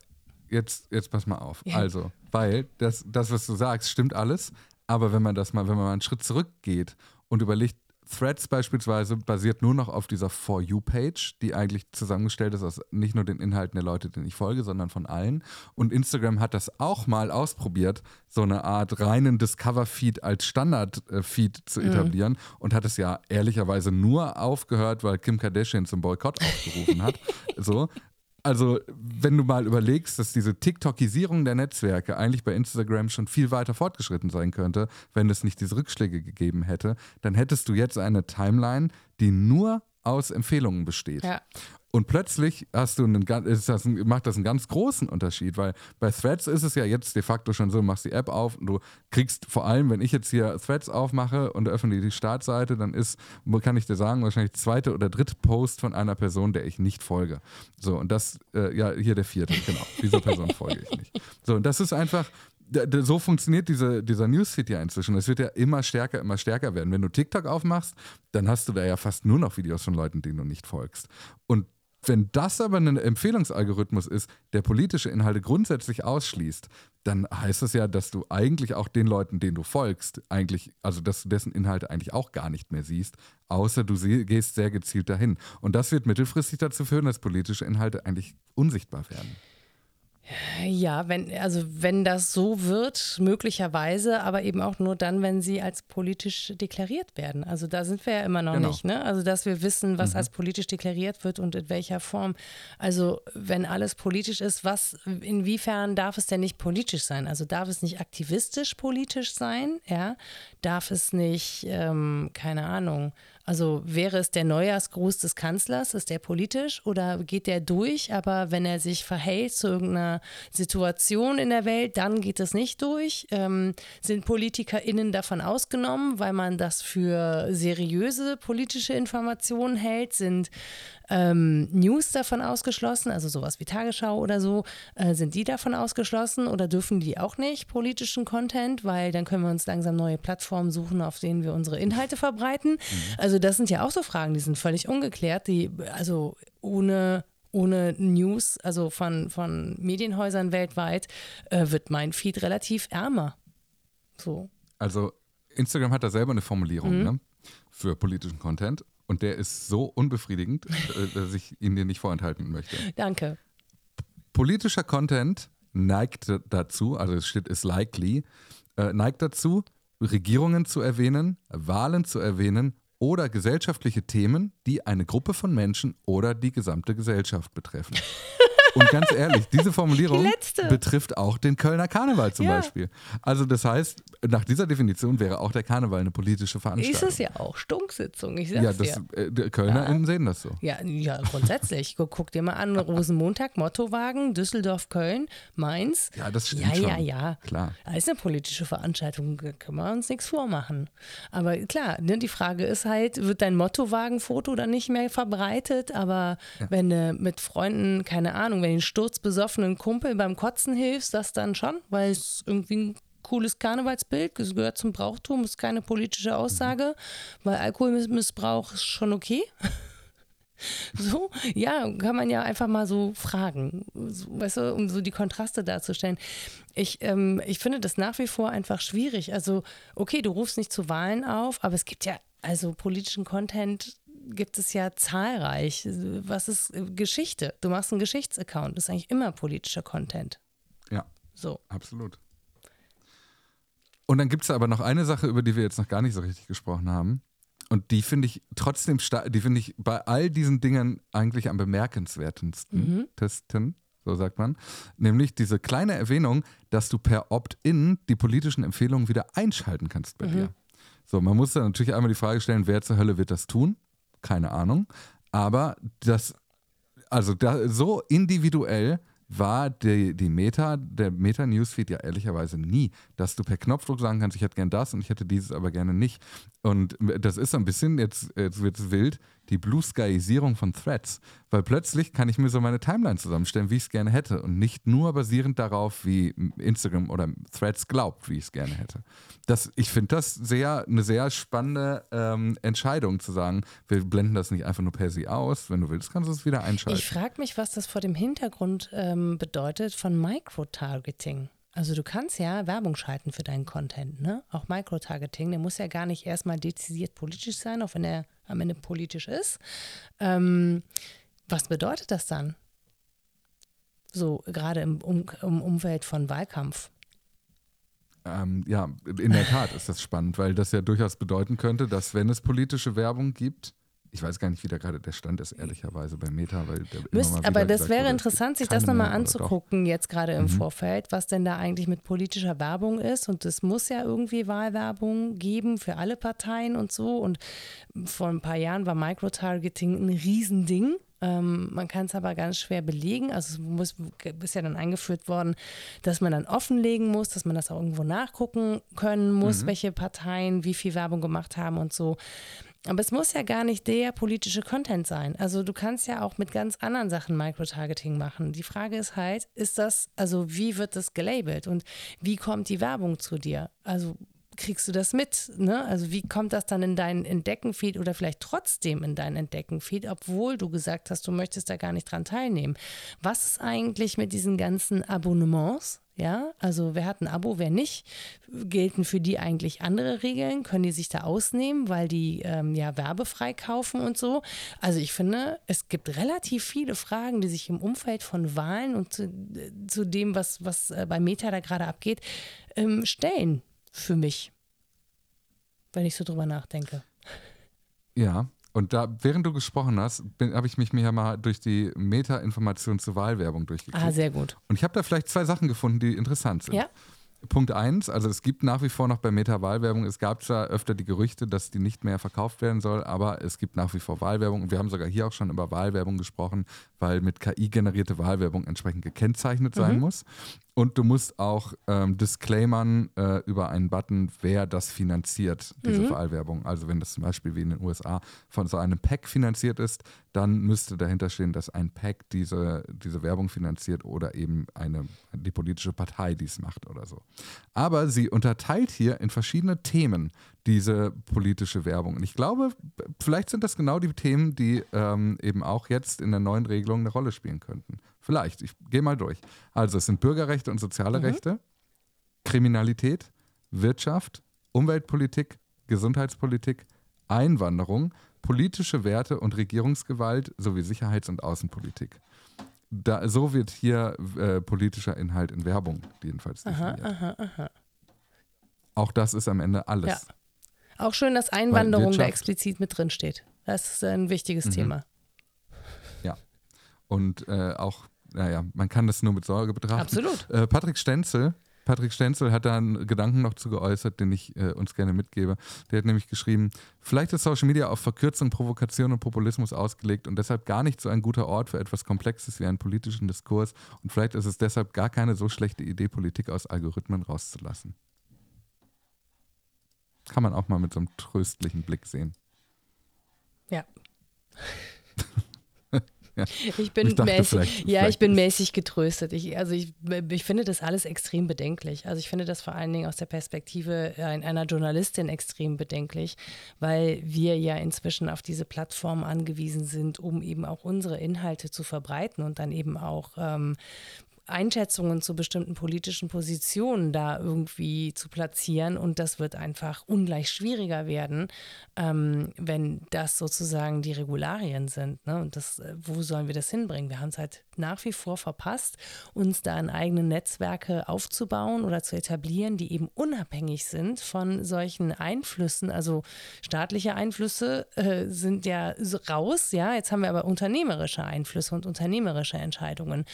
jetzt, jetzt pass mal auf. Ja. Also, weil das, das, was du sagst, stimmt alles. Aber wenn man das mal, wenn man mal einen Schritt zurückgeht und überlegt, Threads beispielsweise basiert nur noch auf dieser For You-Page, die eigentlich zusammengestellt ist aus nicht nur den Inhalten der Leute, denen ich folge, sondern von allen. Und Instagram hat das auch mal ausprobiert, so eine Art reinen Discover-Feed als Standard-Feed zu mhm. etablieren mhm. und hat es ja ehrlicherweise nur aufgehört, weil Kim Kardashian zum Boykott aufgerufen hat. [LAUGHS] So, also, wenn du mal überlegst, dass diese TikTokisierung der Netzwerke eigentlich bei Instagram schon viel weiter fortgeschritten sein könnte, wenn es nicht diese Rückschläge gegeben hätte, dann hättest du jetzt eine Timeline, die nur aus Empfehlungen besteht. Ja. Und plötzlich hast du einen, ist das ein, macht das einen ganz großen Unterschied, weil bei Threads ist es ja jetzt de facto schon so, du machst die App auf und du kriegst vor allem, wenn ich jetzt hier Threads aufmache und öffne die Startseite, dann ist, kann ich dir sagen, wahrscheinlich zweite oder dritte Post von einer Person, der ich nicht folge. So, und das, äh, ja, hier der vierte, genau. Dieser Person folge ich nicht. So, und das ist einfach, so funktioniert diese, dieser Newsfeed ja inzwischen. Es wird ja immer stärker, immer stärker werden. Wenn du TikTok aufmachst, dann hast du da ja fast nur noch Videos von Leuten, denen du nicht folgst. Und wenn das aber ein Empfehlungsalgorithmus ist, der politische Inhalte grundsätzlich ausschließt, dann heißt es ja, dass du eigentlich auch den Leuten, denen du folgst, eigentlich, also dass du dessen Inhalte eigentlich auch gar nicht mehr siehst, außer du gehst sehr gezielt dahin. Und das wird mittelfristig dazu führen, dass politische Inhalte eigentlich unsichtbar werden. Ja, wenn, also wenn das so wird, möglicherweise, aber eben auch nur dann, wenn sie als politisch deklariert werden. Also da sind wir ja immer noch genau. nicht, ne? Also dass wir wissen, was mhm. als politisch deklariert wird und in welcher Form. Also wenn alles politisch ist, was, inwiefern darf es denn nicht politisch sein? Also darf es nicht aktivistisch politisch sein? Ja, darf es nicht, ähm, keine Ahnung, also wäre es der Neujahrsgruß des Kanzlers, ist der politisch oder geht der durch? Aber wenn er sich verhält zu irgendeiner Situation in der Welt, dann geht es nicht durch. Ähm, sind PolitikerInnen davon ausgenommen, weil man das für seriöse politische Informationen hält? Sind ähm, News davon ausgeschlossen, also sowas wie Tagesschau oder so, äh, sind die davon ausgeschlossen oder dürfen die auch nicht politischen Content, weil dann können wir uns langsam neue Plattformen suchen, auf denen wir unsere Inhalte verbreiten. Mhm. Also das sind ja auch so Fragen, die sind völlig ungeklärt, die also ohne ohne News, also von, von Medienhäusern weltweit, äh, wird mein Feed relativ ärmer. So. Also Instagram hat da selber eine Formulierung mhm. ne, für politischen Content. Und der ist so unbefriedigend, [LAUGHS] äh, dass ich ihn dir nicht vorenthalten möchte. Danke. Politischer Content neigt dazu, also es steht ist likely, äh, neigt dazu, Regierungen zu erwähnen, Wahlen zu erwähnen oder gesellschaftliche Themen, die eine Gruppe von Menschen oder die gesamte Gesellschaft betreffen. [LAUGHS] Und ganz ehrlich, diese Formulierung die betrifft auch den Kölner Karneval zum ja. Beispiel. Also das heißt, nach dieser Definition wäre auch der Karneval eine politische Veranstaltung. Ist es ja auch, Stunksitzung, ich sag's ja, das, dir. Äh, KölnerInnen ja. sehen das so. Ja, ja grundsätzlich. guck, guck, dir mal an, [LAUGHS] Rosenmontag, Mottowagen, Düsseldorf, Köln, Mainz. Ja, das stimmt Ja, schon. ja, ja. Klar. Das ist eine politische Veranstaltung, können wir uns nichts vormachen. Aber klar, ne, die Frage ist halt, wird dein Mottowagen-Foto dann nicht mehr verbreitet? Aber ja. wenn du mit Freunden, keine Ahnung, einen sturzbesoffenen Kumpel beim Kotzen hilfst, das dann schon, weil es irgendwie ein cooles Karnevalsbild, es gehört zum Brauchtum, ist keine politische Aussage, weil Alkoholmissbrauch ist schon okay. [LAUGHS] So, ja, kann man ja einfach mal so fragen, so, weißt du, um so die Kontraste darzustellen. Ich, ähm, ich finde das nach wie vor einfach schwierig. Also, okay, du rufst nicht zu Wahlen auf, aber es gibt ja also politischen Content, gibt es ja zahlreich. Was ist Geschichte? Du machst einen Geschichtsaccount. Das ist eigentlich immer politischer Content. Ja. So. Absolut. Und dann gibt es aber noch eine Sache, über die wir jetzt noch gar nicht so richtig gesprochen haben. Und die finde ich trotzdem, die finde ich bei all diesen Dingen eigentlich am bemerkenswertesten, mhm. testen, so sagt man. Nämlich diese kleine Erwähnung, dass du per Opt-in die politischen Empfehlungen wieder einschalten kannst bei mhm. dir. So, man muss dann natürlich einmal die Frage stellen, wer zur Hölle wird das tun? Keine Ahnung. Aber das, also da, so individuell war die, die Meta, der Meta-Newsfeed ja ehrlicherweise nie, dass du per Knopfdruck sagen kannst, ich hätte gern das und ich hätte dieses aber gerne nicht. Und das ist so ein bisschen, jetzt, jetzt wird es wild, die Blue Skyisierung von Threads. Weil plötzlich kann ich mir so meine Timeline zusammenstellen, wie ich es gerne hätte. Und nicht nur basierend darauf, wie Instagram oder Threads glaubt, wie ich es gerne hätte. Das, ich finde das sehr, eine sehr spannende ähm, Entscheidung zu sagen, wir blenden das nicht einfach nur per se aus. Wenn du willst, kannst du es wieder einschalten. Ich frage mich, was das vor dem Hintergrund ähm, bedeutet von Microtargeting. Also du kannst ja Werbung schalten für deinen Content, ne? Auch Microtargeting, der muss ja gar nicht erstmal dezidiert politisch sein, auch wenn er am Ende politisch ist. Ähm, was bedeutet das dann? So gerade im, um, im Umfeld von Wahlkampf. Ähm, ja, in der Tat ist das spannend, weil das ja durchaus bedeuten könnte, dass wenn es politische Werbung gibt, ich weiß gar nicht, wie da gerade der Stand ist, ehrlicherweise bei Meta. Weil Müsst, aber das wäre interessant, sich das nochmal anzugucken, jetzt gerade im mhm. Vorfeld, was denn da eigentlich mit politischer Werbung ist. Und es muss ja irgendwie Wahlwerbung geben für alle Parteien und so. Und vor ein paar Jahren war Microtargeting ein Riesending. Ähm, man kann es aber ganz schwer belegen. Also es muss, ist ja dann eingeführt worden, dass man dann offenlegen muss, dass man das auch irgendwo nachgucken können muss, mhm. welche Parteien wie viel Werbung gemacht haben und so. Aber es muss ja gar nicht der politische Content sein. Also du kannst ja auch mit ganz anderen Sachen Microtargeting machen. Die Frage ist halt, ist das, also wie wird das gelabelt und wie kommt die Werbung zu dir? Also kriegst du das mit? Ne? Also wie kommt das dann in deinen Entdeckenfeed oder vielleicht trotzdem in deinen Entdeckenfeed, obwohl du gesagt hast, du möchtest da gar nicht dran teilnehmen? Was ist eigentlich mit diesen ganzen Abonnements? Ja, also wer hat ein Abo, wer nicht? Gelten für die eigentlich andere Regeln? Können die sich da ausnehmen, weil die ähm, ja werbefrei kaufen und so? Also ich finde, es gibt relativ viele Fragen, die sich im Umfeld von Wahlen und zu, zu dem, was, was äh, bei Meta da gerade abgeht, ähm, stellen für mich, wenn ich so drüber nachdenke. Ja, und da, während du gesprochen hast, habe ich mich mir ja mal durch die Meta-Information zur Wahlwerbung durchgeklickt. Ah, sehr gut. Und ich habe da vielleicht zwei Sachen gefunden, die interessant sind. Ja. Punkt eins, also es gibt nach wie vor noch bei Meta-Wahlwerbung, es gab zwar öfter die Gerüchte, dass die nicht mehr verkauft werden soll, aber es gibt nach wie vor Wahlwerbung und wir haben sogar hier auch schon über Wahlwerbung gesprochen, weil mit KI generierte Wahlwerbung entsprechend gekennzeichnet sein mhm. muss. Und du musst auch ähm, disclaimern äh, über einen Button, wer das finanziert, diese mhm. Wahlwerbung. Also wenn das zum Beispiel wie in den USA von so einem Pack finanziert ist, dann müsste dahinter stehen, dass ein Pack diese, diese Werbung finanziert oder eben eine, die politische Partei dies macht oder so. Aber sie unterteilt hier in verschiedene Themen diese politische Werbung. Und ich glaube, vielleicht sind das genau die Themen, die ähm, eben auch jetzt in der neuen Regelung eine Rolle spielen könnten. Vielleicht, ich gehe mal durch. Also es sind Bürgerrechte und soziale mhm. Rechte, Kriminalität, Wirtschaft, Umweltpolitik, Gesundheitspolitik, Einwanderung, politische Werte und Regierungsgewalt sowie Sicherheits- und Außenpolitik. Da, so wird hier äh, politischer Inhalt in Werbung jedenfalls definiert. Aha, aha, aha. Auch das ist am Ende alles. Ja. Auch schön, dass Einwanderung da explizit mit drin steht. Das ist ein wichtiges mhm. Thema. Ja. Und äh, auch, naja, man kann das nur mit Sorge betrachten. Absolut. Äh, Patrick Stenzel, Patrick Stenzel hat da einen Gedanken noch zu geäußert, den ich äh, uns gerne mitgebe. Der hat nämlich geschrieben, vielleicht ist Social Media auf Verkürzung, Provokation und Populismus ausgelegt und deshalb gar nicht so ein guter Ort für etwas Komplexes wie einen politischen Diskurs und vielleicht ist es deshalb gar keine so schlechte Idee, Politik aus Algorithmen rauszulassen. Kann man auch mal mit so einem tröstlichen Blick sehen. Ja. [LAUGHS] [LAUGHS] Ich bin ich mäßig, vielleicht, ja, ich bin mäßig getröstet. Ich, also ich, ich finde das alles extrem bedenklich. Also ich finde das vor allen Dingen aus der Perspektive einer Journalistin extrem bedenklich, weil wir ja inzwischen auf diese Plattform angewiesen sind, um eben auch unsere Inhalte zu verbreiten und dann eben auch ähm, Einschätzungen zu bestimmten politischen Positionen da irgendwie zu platzieren. Und das wird einfach ungleich schwieriger werden, ähm, wenn das sozusagen die Regularien sind. Ne? Und das, äh, wo sollen wir das hinbringen? Wir haben es halt nach wie vor verpasst, uns da in eigene Netzwerke aufzubauen oder zu etablieren, die eben unabhängig sind von solchen Einflüssen. Also staatliche Einflüsse äh, sind ja raus, ja. Jetzt haben wir aber unternehmerische Einflüsse und unternehmerische Entscheidungen.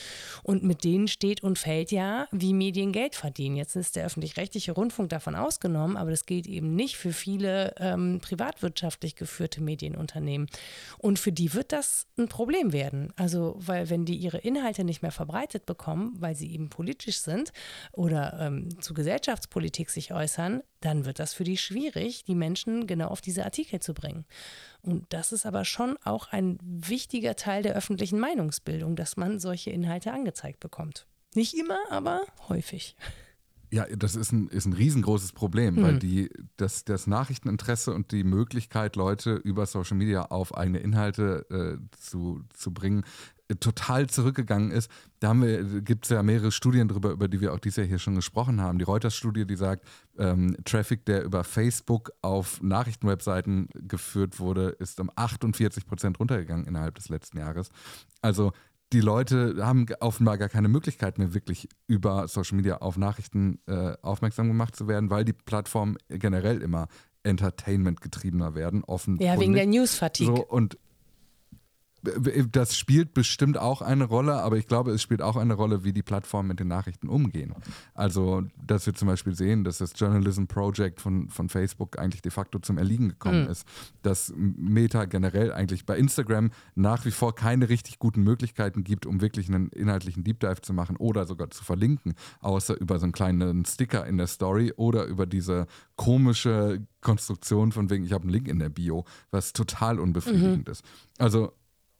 Und mit denen steht und fällt ja, wie Medien Geld verdienen. Jetzt ist der öffentlich-rechtliche Rundfunk davon ausgenommen, aber das gilt eben nicht für viele ähm, privatwirtschaftlich geführte Medienunternehmen. Und für die wird das ein Problem werden. Also, weil wenn die ihre ihre Inhalte nicht mehr verbreitet bekommen, weil sie eben politisch sind oder ähm, zu Gesellschaftspolitik sich äußern, dann wird das für die schwierig, die Menschen genau auf diese Artikel zu bringen. Und das ist aber schon auch ein wichtiger Teil der öffentlichen Meinungsbildung, dass man solche Inhalte angezeigt bekommt. Nicht immer, aber häufig. Ja, das ist ein, ist ein riesengroßes Problem, mhm. weil die, das, das Nachrichteninteresse und die Möglichkeit, Leute über Social Media auf eigene Inhalte äh, zu, zu bringen, total zurückgegangen ist. Da gibt es ja mehrere Studien drüber, über die wir auch dieses Jahr hier schon gesprochen haben. Die Reuters-Studie, die sagt, ähm, Traffic, der über Facebook auf Nachrichtenwebseiten geführt wurde, ist um 48 Prozent runtergegangen innerhalb des letzten Jahres. Also die Leute haben offenbar gar keine Möglichkeit mehr, wirklich über Social Media auf Nachrichten äh, aufmerksam gemacht zu werden, weil die Plattformen generell immer Entertainment getriebener werden, offen. Ja, wegen der News-Fatigue. So, und das spielt bestimmt auch eine Rolle, aber ich glaube, es spielt auch eine Rolle, wie die Plattformen mit den Nachrichten umgehen. Also, dass wir zum Beispiel sehen, dass das Journalism Project von, von Facebook eigentlich de facto zum Erliegen gekommen mhm. ist, dass Meta generell eigentlich bei Instagram nach wie vor keine richtig guten Möglichkeiten gibt, um wirklich einen inhaltlichen Deep Dive zu machen oder sogar zu verlinken, außer über so einen kleinen Sticker in der Story oder über diese komische Konstruktion von wegen, ich habe einen Link in der Bio, was total unbefriedigend mhm. ist. Also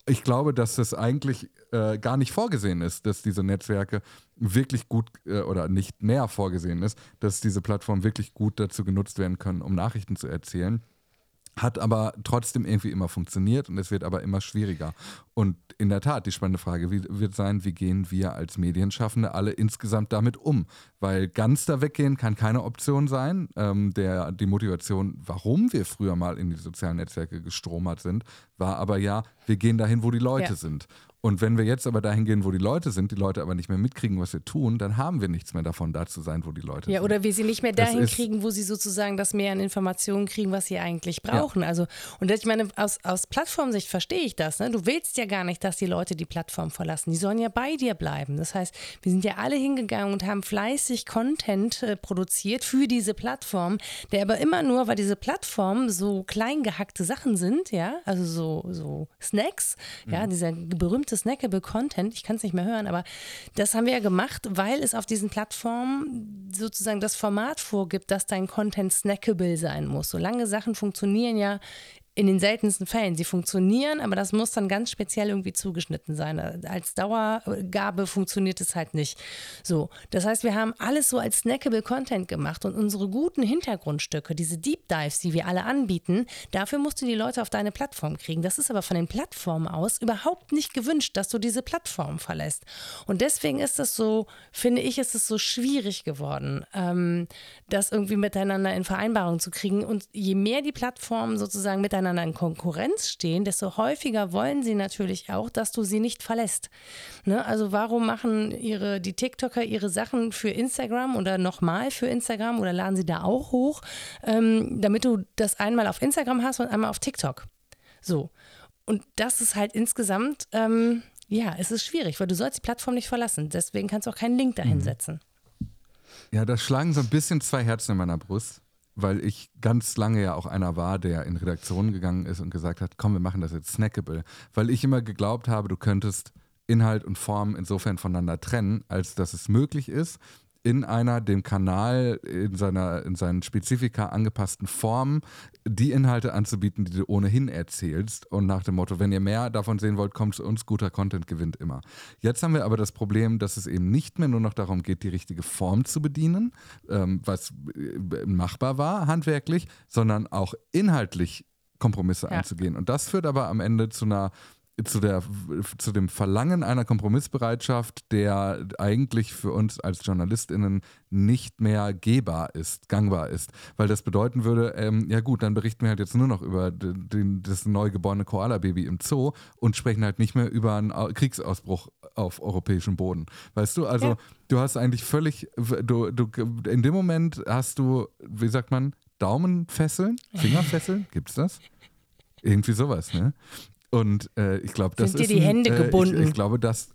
ich glaube, dass das eigentlich äh, gar nicht vorgesehen ist, dass diese Netzwerke wirklich gut äh, oder nicht mehr vorgesehen ist, dass diese Plattformen wirklich gut dazu genutzt werden können, um Nachrichten zu erzählen. Hat aber trotzdem irgendwie immer funktioniert und es wird aber immer schwieriger. Und in der Tat, die spannende Frage wird sein, wie gehen wir als Medienschaffende alle insgesamt damit um? Weil ganz da weggehen kann keine Option sein. Ähm, der, die Motivation, warum wir früher mal in die sozialen Netzwerke gestromert sind, war aber ja, wir gehen dahin, wo die Leute ja. sind. Und wenn wir jetzt aber dahin gehen, wo die Leute sind, die Leute aber nicht mehr mitkriegen, was wir tun, dann haben wir nichts mehr davon, da zu sein, wo die Leute ja, sind. Ja, oder wir sie nicht mehr dahin kriegen, wo sie sozusagen das mehr an Informationen kriegen, was sie eigentlich brauchen. Ja. Also, und ich meine, aus, aus Plattformsicht verstehe ich das. Ne? Du willst ja gar nicht, dass die Leute die Plattform verlassen. Die sollen ja bei dir bleiben. Das heißt, wir sind ja alle hingegangen und haben fleißig Content äh, produziert für diese Plattform, der aber immer nur, weil diese Plattform so klein gehackte Sachen sind, ja, also so, so Snacks, mhm. ja, dieser berühmte bestimmte snackable Content, ich kann es nicht mehr hören, aber das haben wir ja gemacht, weil es auf diesen Plattformen sozusagen das Format vorgibt, dass dein Content snackable sein muss. Solange Sachen funktionieren ja in den seltensten Fällen. Sie funktionieren, aber das muss dann ganz speziell irgendwie zugeschnitten sein. Als Dauergabe funktioniert es halt nicht. So, das heißt, wir haben alles so als snackable Content gemacht und unsere guten Hintergrundstücke, diese Deep Dives, die wir alle anbieten, dafür musst du die Leute auf deine Plattform kriegen. Das ist aber von den Plattformen aus überhaupt nicht gewünscht, dass du diese Plattform verlässt. Und deswegen ist es so, finde ich, ist es so schwierig geworden, ähm, das irgendwie miteinander in Vereinbarung zu kriegen. Und je mehr die Plattformen sozusagen miteinander miteinander in Konkurrenz stehen, desto häufiger wollen sie natürlich auch, dass du sie nicht verlässt. Ne? Also warum machen ihre, die TikToker ihre Sachen für Instagram oder nochmal für Instagram oder laden sie da auch hoch, ähm, damit du das einmal auf Instagram hast und einmal auf TikTok. So. Und das ist halt insgesamt, ähm, ja, es ist schwierig, weil du sollst die Plattform nicht verlassen. Deswegen kannst du auch keinen Link dahin mhm. setzen. Ja, da schlagen so ein bisschen zwei Herzen in meiner Brust weil ich ganz lange ja auch einer war, der in Redaktionen gegangen ist und gesagt hat, komm, wir machen das jetzt snackable, weil ich immer geglaubt habe, du könntest Inhalt und Form insofern voneinander trennen, als dass es möglich ist, in einer dem Kanal in seiner in seinen Spezifika angepassten Form die Inhalte anzubieten, die du ohnehin erzählst und nach dem Motto, wenn ihr mehr davon sehen wollt, kommt zu uns, guter Content gewinnt immer. Jetzt haben wir aber das Problem, dass es eben nicht mehr nur noch darum geht, die richtige Form zu bedienen, ähm, was äh, machbar war handwerklich, sondern auch inhaltlich Kompromisse ja. einzugehen. Und das führt aber am Ende zu einer zu, der, zu dem Verlangen einer Kompromissbereitschaft, der eigentlich für uns als JournalistInnen nicht mehr gehbar ist, gangbar ist. Weil das bedeuten würde, ähm, ja gut, dann berichten wir halt jetzt nur noch über den, das neugeborene Koala-Baby im Zoo und sprechen halt nicht mehr über einen Kriegsausbruch auf europäischem Boden. Weißt du, also ja. du hast eigentlich völlig, du, du, in dem Moment hast du, wie sagt man, Daumenfesseln, Fingerfesseln, gibt's das? Irgendwie sowas, ne? Und äh, ich glaube, das sind dir die Hände ein, gebunden. Äh, ich, ich, glaube, das.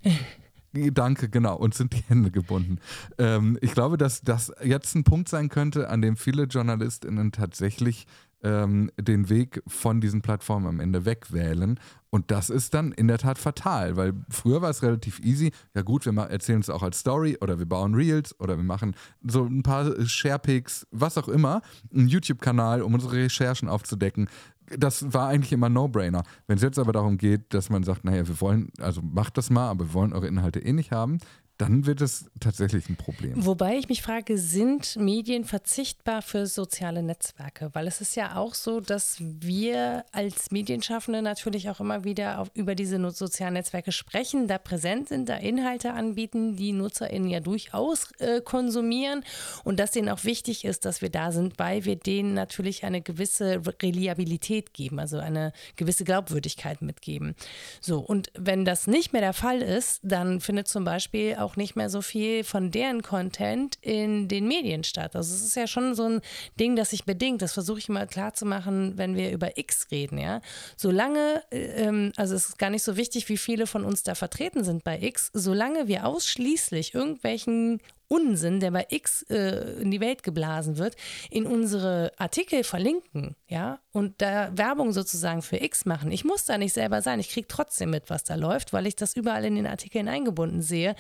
Danke, genau. Und sind die Hände gebunden. Ähm, ich glaube, dass das jetzt ein Punkt sein könnte, an dem viele JournalistInnen tatsächlich ähm, den Weg von diesen Plattformen am Ende wegwählen. Und das ist dann in der Tat fatal, weil früher war es relativ easy. Ja, gut, wir erzählen es auch als Story oder wir bauen Reels oder wir machen so ein paar Sharepics, was auch immer, einen YouTube-Kanal, um unsere Recherchen aufzudecken das war eigentlich immer No-Brainer. Wenn es jetzt aber darum geht, dass man sagt, naja, wir wollen, also macht das mal, aber wir wollen eure Inhalte eh nicht haben, dann wird es tatsächlich ein Problem. Wobei ich mich frage, sind Medien verzichtbar für soziale Netzwerke? Weil es ist ja auch so, dass wir als Medienschaffende natürlich auch immer wieder auf, über diese sozialen Netzwerke sprechen, da präsent sind, da Inhalte anbieten, die NutzerInnen ja durchaus äh, konsumieren und dass denen auch wichtig ist, dass wir da sind, weil wir denen natürlich eine gewisse Reliabilität geben, also eine gewisse Glaubwürdigkeit mitgeben. So, und wenn das nicht mehr der Fall ist, dann findet zum Beispiel auch auch nicht mehr so viel von deren Content in den Medien statt. Also es ist ja schon so ein Ding, das sich bedingt. Das versuche ich immer klar zu machen, wenn wir über X reden, ja. Solange, ähm, also es ist gar nicht so wichtig, wie viele von uns da vertreten sind bei X, solange wir ausschließlich irgendwelchen Unsinn, der bei X äh, in die Welt geblasen wird, in unsere Artikel verlinken, ja, und da Werbung sozusagen für X machen. Ich muss da nicht selber sein, ich kriege trotzdem mit, was da läuft, weil ich das überall in den Artikeln eingebunden sehe.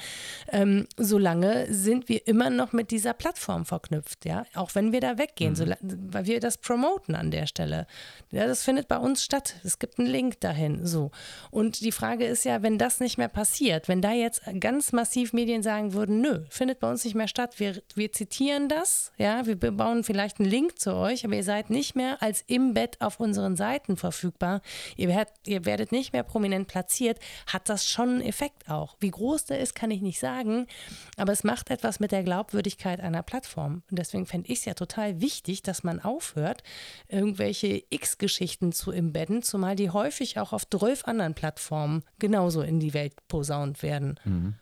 Ähm, solange sind wir immer noch mit dieser Plattform verknüpft, ja, auch wenn wir da weggehen, mhm. so, weil wir das promoten an der Stelle. Ja, das findet bei uns statt. Es gibt einen Link dahin, so. Und die Frage ist ja, wenn das nicht mehr passiert, wenn da jetzt ganz massiv Medien sagen würden, nö, findet bei uns nicht mehr statt, wir, wir zitieren das, ja, wir bauen vielleicht einen Link zu euch, aber ihr seid nicht mehr als im Bett auf unseren Seiten verfügbar, ihr werdet, ihr werdet nicht mehr prominent platziert, hat das schon einen Effekt auch. Wie groß der ist, kann ich nicht sagen, aber es macht etwas mit der Glaubwürdigkeit einer Plattform. Und deswegen fände ich es ja total wichtig, dass man aufhört, irgendwelche X-Geschichten zu embedden, zumal die häufig auch auf 12 anderen Plattformen genauso in die Welt posaunt werden. Mhm.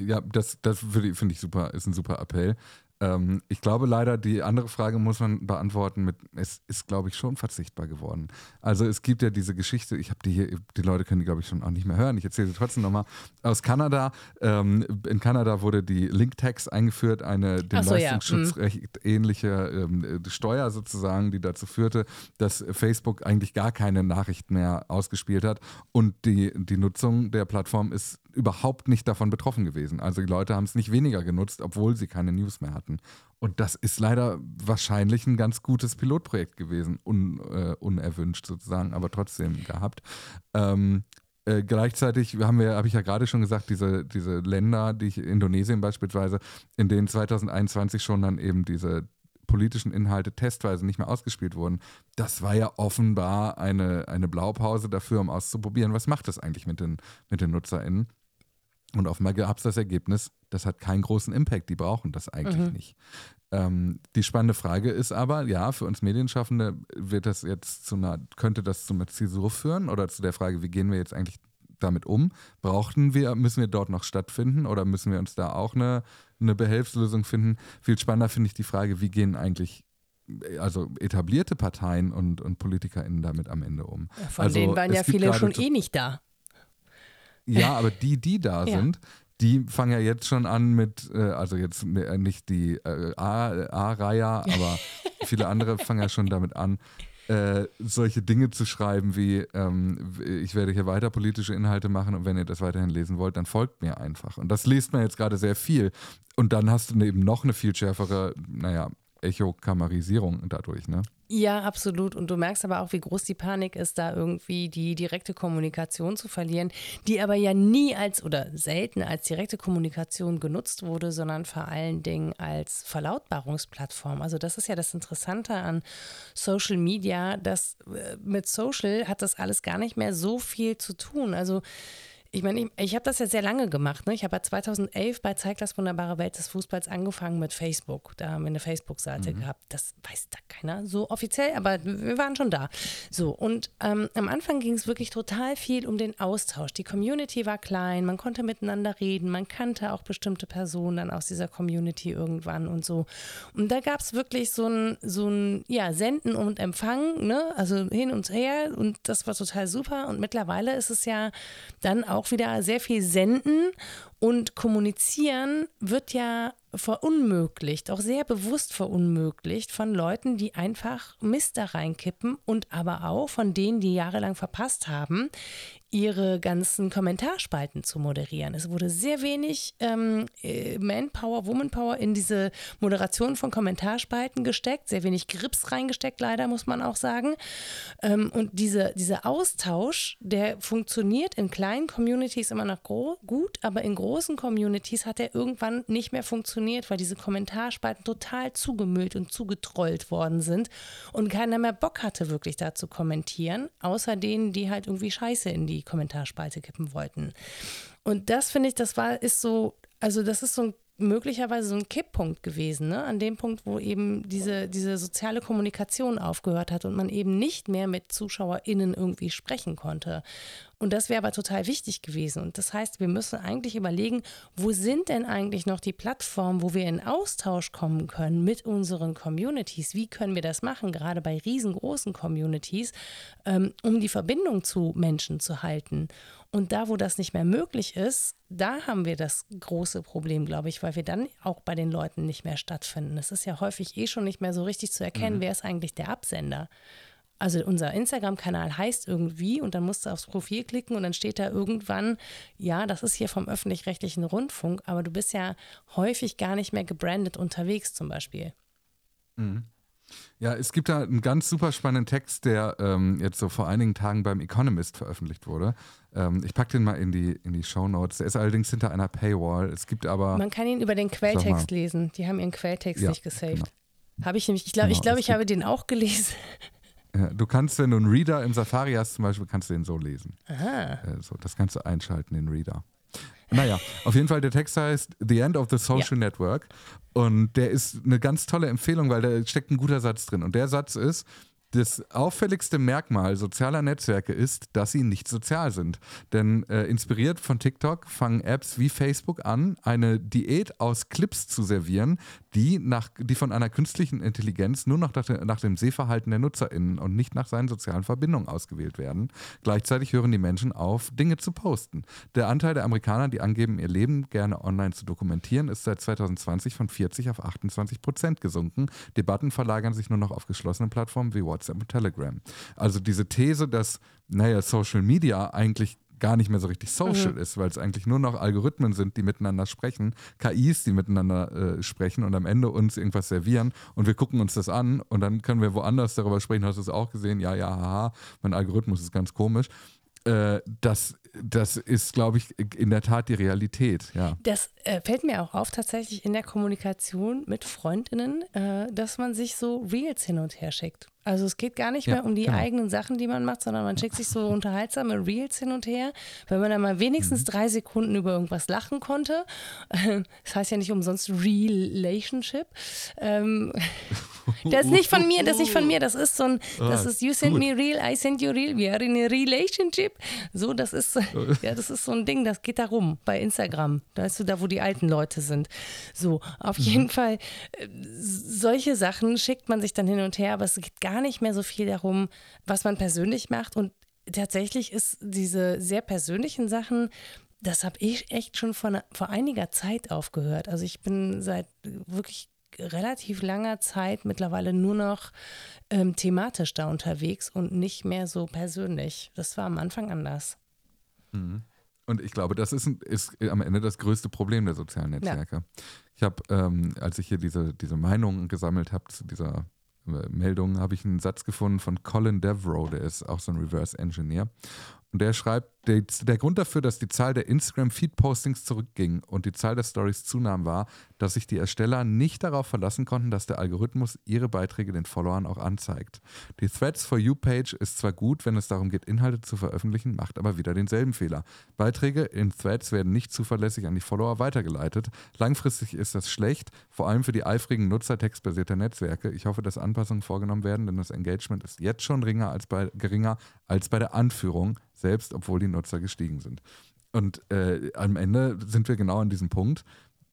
Ja, das, das finde ich super, ist ein super Appell. Ähm, ich glaube leider, die andere Frage muss man beantworten mit, es ist, glaube ich, schon verzichtbar geworden. Also es gibt ja diese Geschichte, ich habe die hier, die Leute können die, glaube ich, schon auch nicht mehr hören. Ich erzähle sie trotzdem nochmal. Aus Kanada, ähm, in Kanada wurde die Link-Tax eingeführt, eine dem so, Leistungsschutzrecht ja. Mhm. ähnliche ähm, Steuer sozusagen, die dazu führte, dass Facebook eigentlich gar keine Nachrichten mehr ausgespielt hat und die, die Nutzung der Plattform ist überhaupt nicht davon betroffen gewesen. Also die Leute haben es nicht weniger genutzt, obwohl sie keine News mehr hatten. Und das ist leider wahrscheinlich ein ganz gutes Pilotprojekt gewesen, un, äh, unerwünscht sozusagen, aber trotzdem gehabt. Ähm, äh, gleichzeitig haben wir, habe ich ja gerade schon gesagt, diese, diese Länder, die ich, Indonesien beispielsweise, in denen 2021 schon dann eben diese politischen Inhalte testweise nicht mehr ausgespielt wurden, das war ja offenbar eine, eine Blaupause dafür, um auszuprobieren, was macht das eigentlich mit den, mit den NutzerInnen. Und offenbar gab es das Ergebnis, das hat keinen großen Impact, die brauchen das eigentlich mhm. nicht. Ähm, die spannende Frage ist aber, ja, für uns Medienschaffende wird das jetzt zu einer, könnte das zu einer Zäsur führen oder zu der Frage, wie gehen wir jetzt eigentlich damit um? Brauchten wir, müssen wir dort noch stattfinden oder müssen wir uns da auch eine, eine Behelfslösung finden? Viel spannender finde ich die Frage, wie gehen eigentlich also etablierte Parteien und, und PolitikerInnen damit am Ende um? Von also, denen waren ja viele schon eh nicht da. Ja, aber die, die da ja. sind, die fangen ja jetzt schon an mit, äh, also jetzt äh, nicht die äh, A-Reihe, aber viele andere fangen ja schon damit an, äh, solche Dinge zu schreiben wie, ähm, ich werde hier weiter politische Inhalte machen und wenn ihr das weiterhin lesen wollt, dann folgt mir einfach. Und das liest man jetzt gerade sehr viel. Und dann hast du eben noch eine viel schärfere, naja, Echokamarisierung dadurch, ne? Ja, absolut. Und du merkst aber auch, wie groß die Panik ist, da irgendwie die direkte Kommunikation zu verlieren, die aber ja nie als oder selten als direkte Kommunikation genutzt wurde, sondern vor allen Dingen als Verlautbarungsplattform. Also das ist ja das Interessante an Social Media, dass äh, mit Social hat das alles gar nicht mehr so viel zu tun. Also ich meine, ich, ich habe das ja sehr lange gemacht. Ne? Ich habe ja 2011 bei Zeig das wunderbare Welt des Fußballs angefangen mit Facebook. Da haben wir eine Facebook-Seite mhm. gehabt. Das weiß da keiner so offiziell, aber wir waren schon da. So, und ähm, am Anfang ging es wirklich total viel um den Austausch. Die Community war klein, man konnte miteinander reden, man kannte auch bestimmte Personen dann aus dieser Community irgendwann und so. Und da gab es wirklich so ein, so ein ja, Senden und Empfangen, ne? also hin und her. Und das war total super. Und mittlerweile ist es ja dann auch auch wieder sehr viel senden und kommunizieren wird ja verunmöglicht, auch sehr bewusst verunmöglicht von Leuten, die einfach Mist da reinkippen und aber auch von denen, die jahrelang verpasst haben, ihre ganzen Kommentarspalten zu moderieren. Es wurde sehr wenig ähm, äh, Manpower, Womanpower in diese Moderation von Kommentarspalten gesteckt, sehr wenig Grips reingesteckt, leider muss man auch sagen. Ähm, und diese, dieser Austausch, der funktioniert in kleinen Communities immer noch gut, aber in großen Communities hat er irgendwann nicht mehr funktioniert, weil diese Kommentarspalten total zugemüllt und zugetrollt worden sind und keiner mehr Bock hatte, wirklich da zu kommentieren, außer denen, die halt irgendwie Scheiße in die die Kommentarspalte kippen wollten. Und das finde ich, das war, ist so, also das ist so ein möglicherweise so ein Kipppunkt gewesen, ne? an dem Punkt, wo eben diese, diese soziale Kommunikation aufgehört hat und man eben nicht mehr mit ZuschauerInnen irgendwie sprechen konnte. Und das wäre aber total wichtig gewesen. Und das heißt, wir müssen eigentlich überlegen, wo sind denn eigentlich noch die Plattformen, wo wir in Austausch kommen können mit unseren Communities? Wie können wir das machen, gerade bei riesengroßen Communities, ähm, um die Verbindung zu Menschen zu halten? Und da, wo das nicht mehr möglich ist, da haben wir das große Problem, glaube ich, weil wir dann auch bei den Leuten nicht mehr stattfinden. Es ist ja häufig eh schon nicht mehr so richtig zu erkennen, mhm. wer ist eigentlich der Absender. Also unser Instagram-Kanal heißt irgendwie und dann musst du aufs Profil klicken und dann steht da irgendwann, ja, das ist hier vom öffentlich-rechtlichen Rundfunk, aber du bist ja häufig gar nicht mehr gebrandet unterwegs zum Beispiel. Mhm. Ja, es gibt da einen ganz super spannenden Text, der ähm, jetzt so vor einigen Tagen beim Economist veröffentlicht wurde. Ähm, ich packe den mal in die, in die Show Notes. Der ist allerdings hinter einer Paywall. Es gibt aber. Man kann ihn über den Quelltext lesen. Die haben ihren Quelltext ja, nicht gesaved. Genau. Habe ich nämlich, ich glaube, genau, ich, glaub, ich habe den auch gelesen. Ja, du kannst, wenn du einen Reader im Safari hast, zum Beispiel, kannst du den so lesen. Aha. Äh, so, das kannst du einschalten, den Reader. Naja, auf jeden Fall, der Text heißt The End of the Social ja. Network. Und der ist eine ganz tolle Empfehlung, weil da steckt ein guter Satz drin. Und der Satz ist, das auffälligste Merkmal sozialer Netzwerke ist, dass sie nicht sozial sind. Denn äh, inspiriert von TikTok fangen Apps wie Facebook an, eine Diät aus Clips zu servieren, die, nach, die von einer künstlichen Intelligenz nur noch nach, dem Sehverhalten der NutzerInnen und nicht nach seinen sozialen Verbindungen ausgewählt werden. Gleichzeitig hören die Menschen auf, Dinge zu posten. Der Anteil der Amerikaner, die angeben, ihr Leben gerne online zu dokumentieren, ist seit 2020 von 40 auf 28 Prozent gesunken. Debatten verlagern sich nur noch auf geschlossenen Plattformen wie WhatsApp WhatsApp und Telegram. Also diese These, dass, naja, Social Media eigentlich gar nicht mehr so richtig social mhm. ist, weil es eigentlich nur noch Algorithmen sind, die miteinander sprechen, KIs, die miteinander äh, sprechen und am Ende uns irgendwas servieren und wir gucken uns das an und dann können wir woanders darüber sprechen, hast du es auch gesehen? Ja, ja, haha, mein Algorithmus ist ganz komisch. Äh, das, das ist, glaube ich, in der Tat die Realität. Ja. Das äh, fällt mir auch auf, tatsächlich in der Kommunikation mit Freundinnen, äh, dass man sich so Reels hin und her schickt. Also es geht gar nicht ja, mehr um die genau. eigenen Sachen, die man macht, sondern man schickt sich so [LAUGHS] unterhaltsame Reels hin und her, wenn man dann mal wenigstens mhm. drei Sekunden über irgendwas lachen konnte. [LAUGHS] Das heißt ja nicht umsonst Relationship. Ähm, [LAUGHS] [LAUGHS] das ist nicht von mir, das ist nicht von mir, das ist so ein, das ah, ist You send me real, I send you real, we are in a relationship. So, das ist, [LAUGHS] ja, das ist so ein Ding, das geht da rum bei Instagram. Da ist so da, wo die alten Leute sind. So, auf mhm. jeden Fall, äh, solche Sachen schickt man sich dann hin und her, aber es geht gar nicht mehr so viel darum, was man persönlich macht. Und tatsächlich ist diese sehr persönlichen Sachen, das habe ich echt schon vor, vor einiger Zeit aufgehört. Also ich bin seit wirklich relativ langer Zeit mittlerweile nur noch ähm, thematisch da unterwegs und nicht mehr so persönlich. Das war am Anfang anders. Mhm. Und ich glaube, das ist, ist am Ende das größte Problem der sozialen Netzwerke. Ja. Ich habe, ähm, als ich hier diese, diese Meinungen gesammelt habe zu dieser äh, Meldung, habe ich einen Satz gefunden von Colin Devrow, der ist auch so ein Reverse Engineer. Und der schreibt, der, der, Grund dafür, dass die Zahl der Instagram-Feed-Postings zurückging und die Zahl der Stories zunahm, war, dass sich die Ersteller nicht darauf verlassen konnten, dass der Algorithmus ihre Beiträge den Followern auch anzeigt. Die Threads for You-Page ist zwar gut, wenn es darum geht, Inhalte zu veröffentlichen, macht aber wieder denselben Fehler. Beiträge in Threads werden nicht zuverlässig an die Follower weitergeleitet. Langfristig ist das schlecht, vor allem für die eifrigen Nutzer textbasierter Netzwerke. Ich hoffe, dass Anpassungen vorgenommen werden, denn das Engagement ist jetzt schon geringer als bei, geringer als bei der Anführung selbst obwohl die Nutzer gestiegen sind. Und äh, am Ende sind wir genau an diesem Punkt.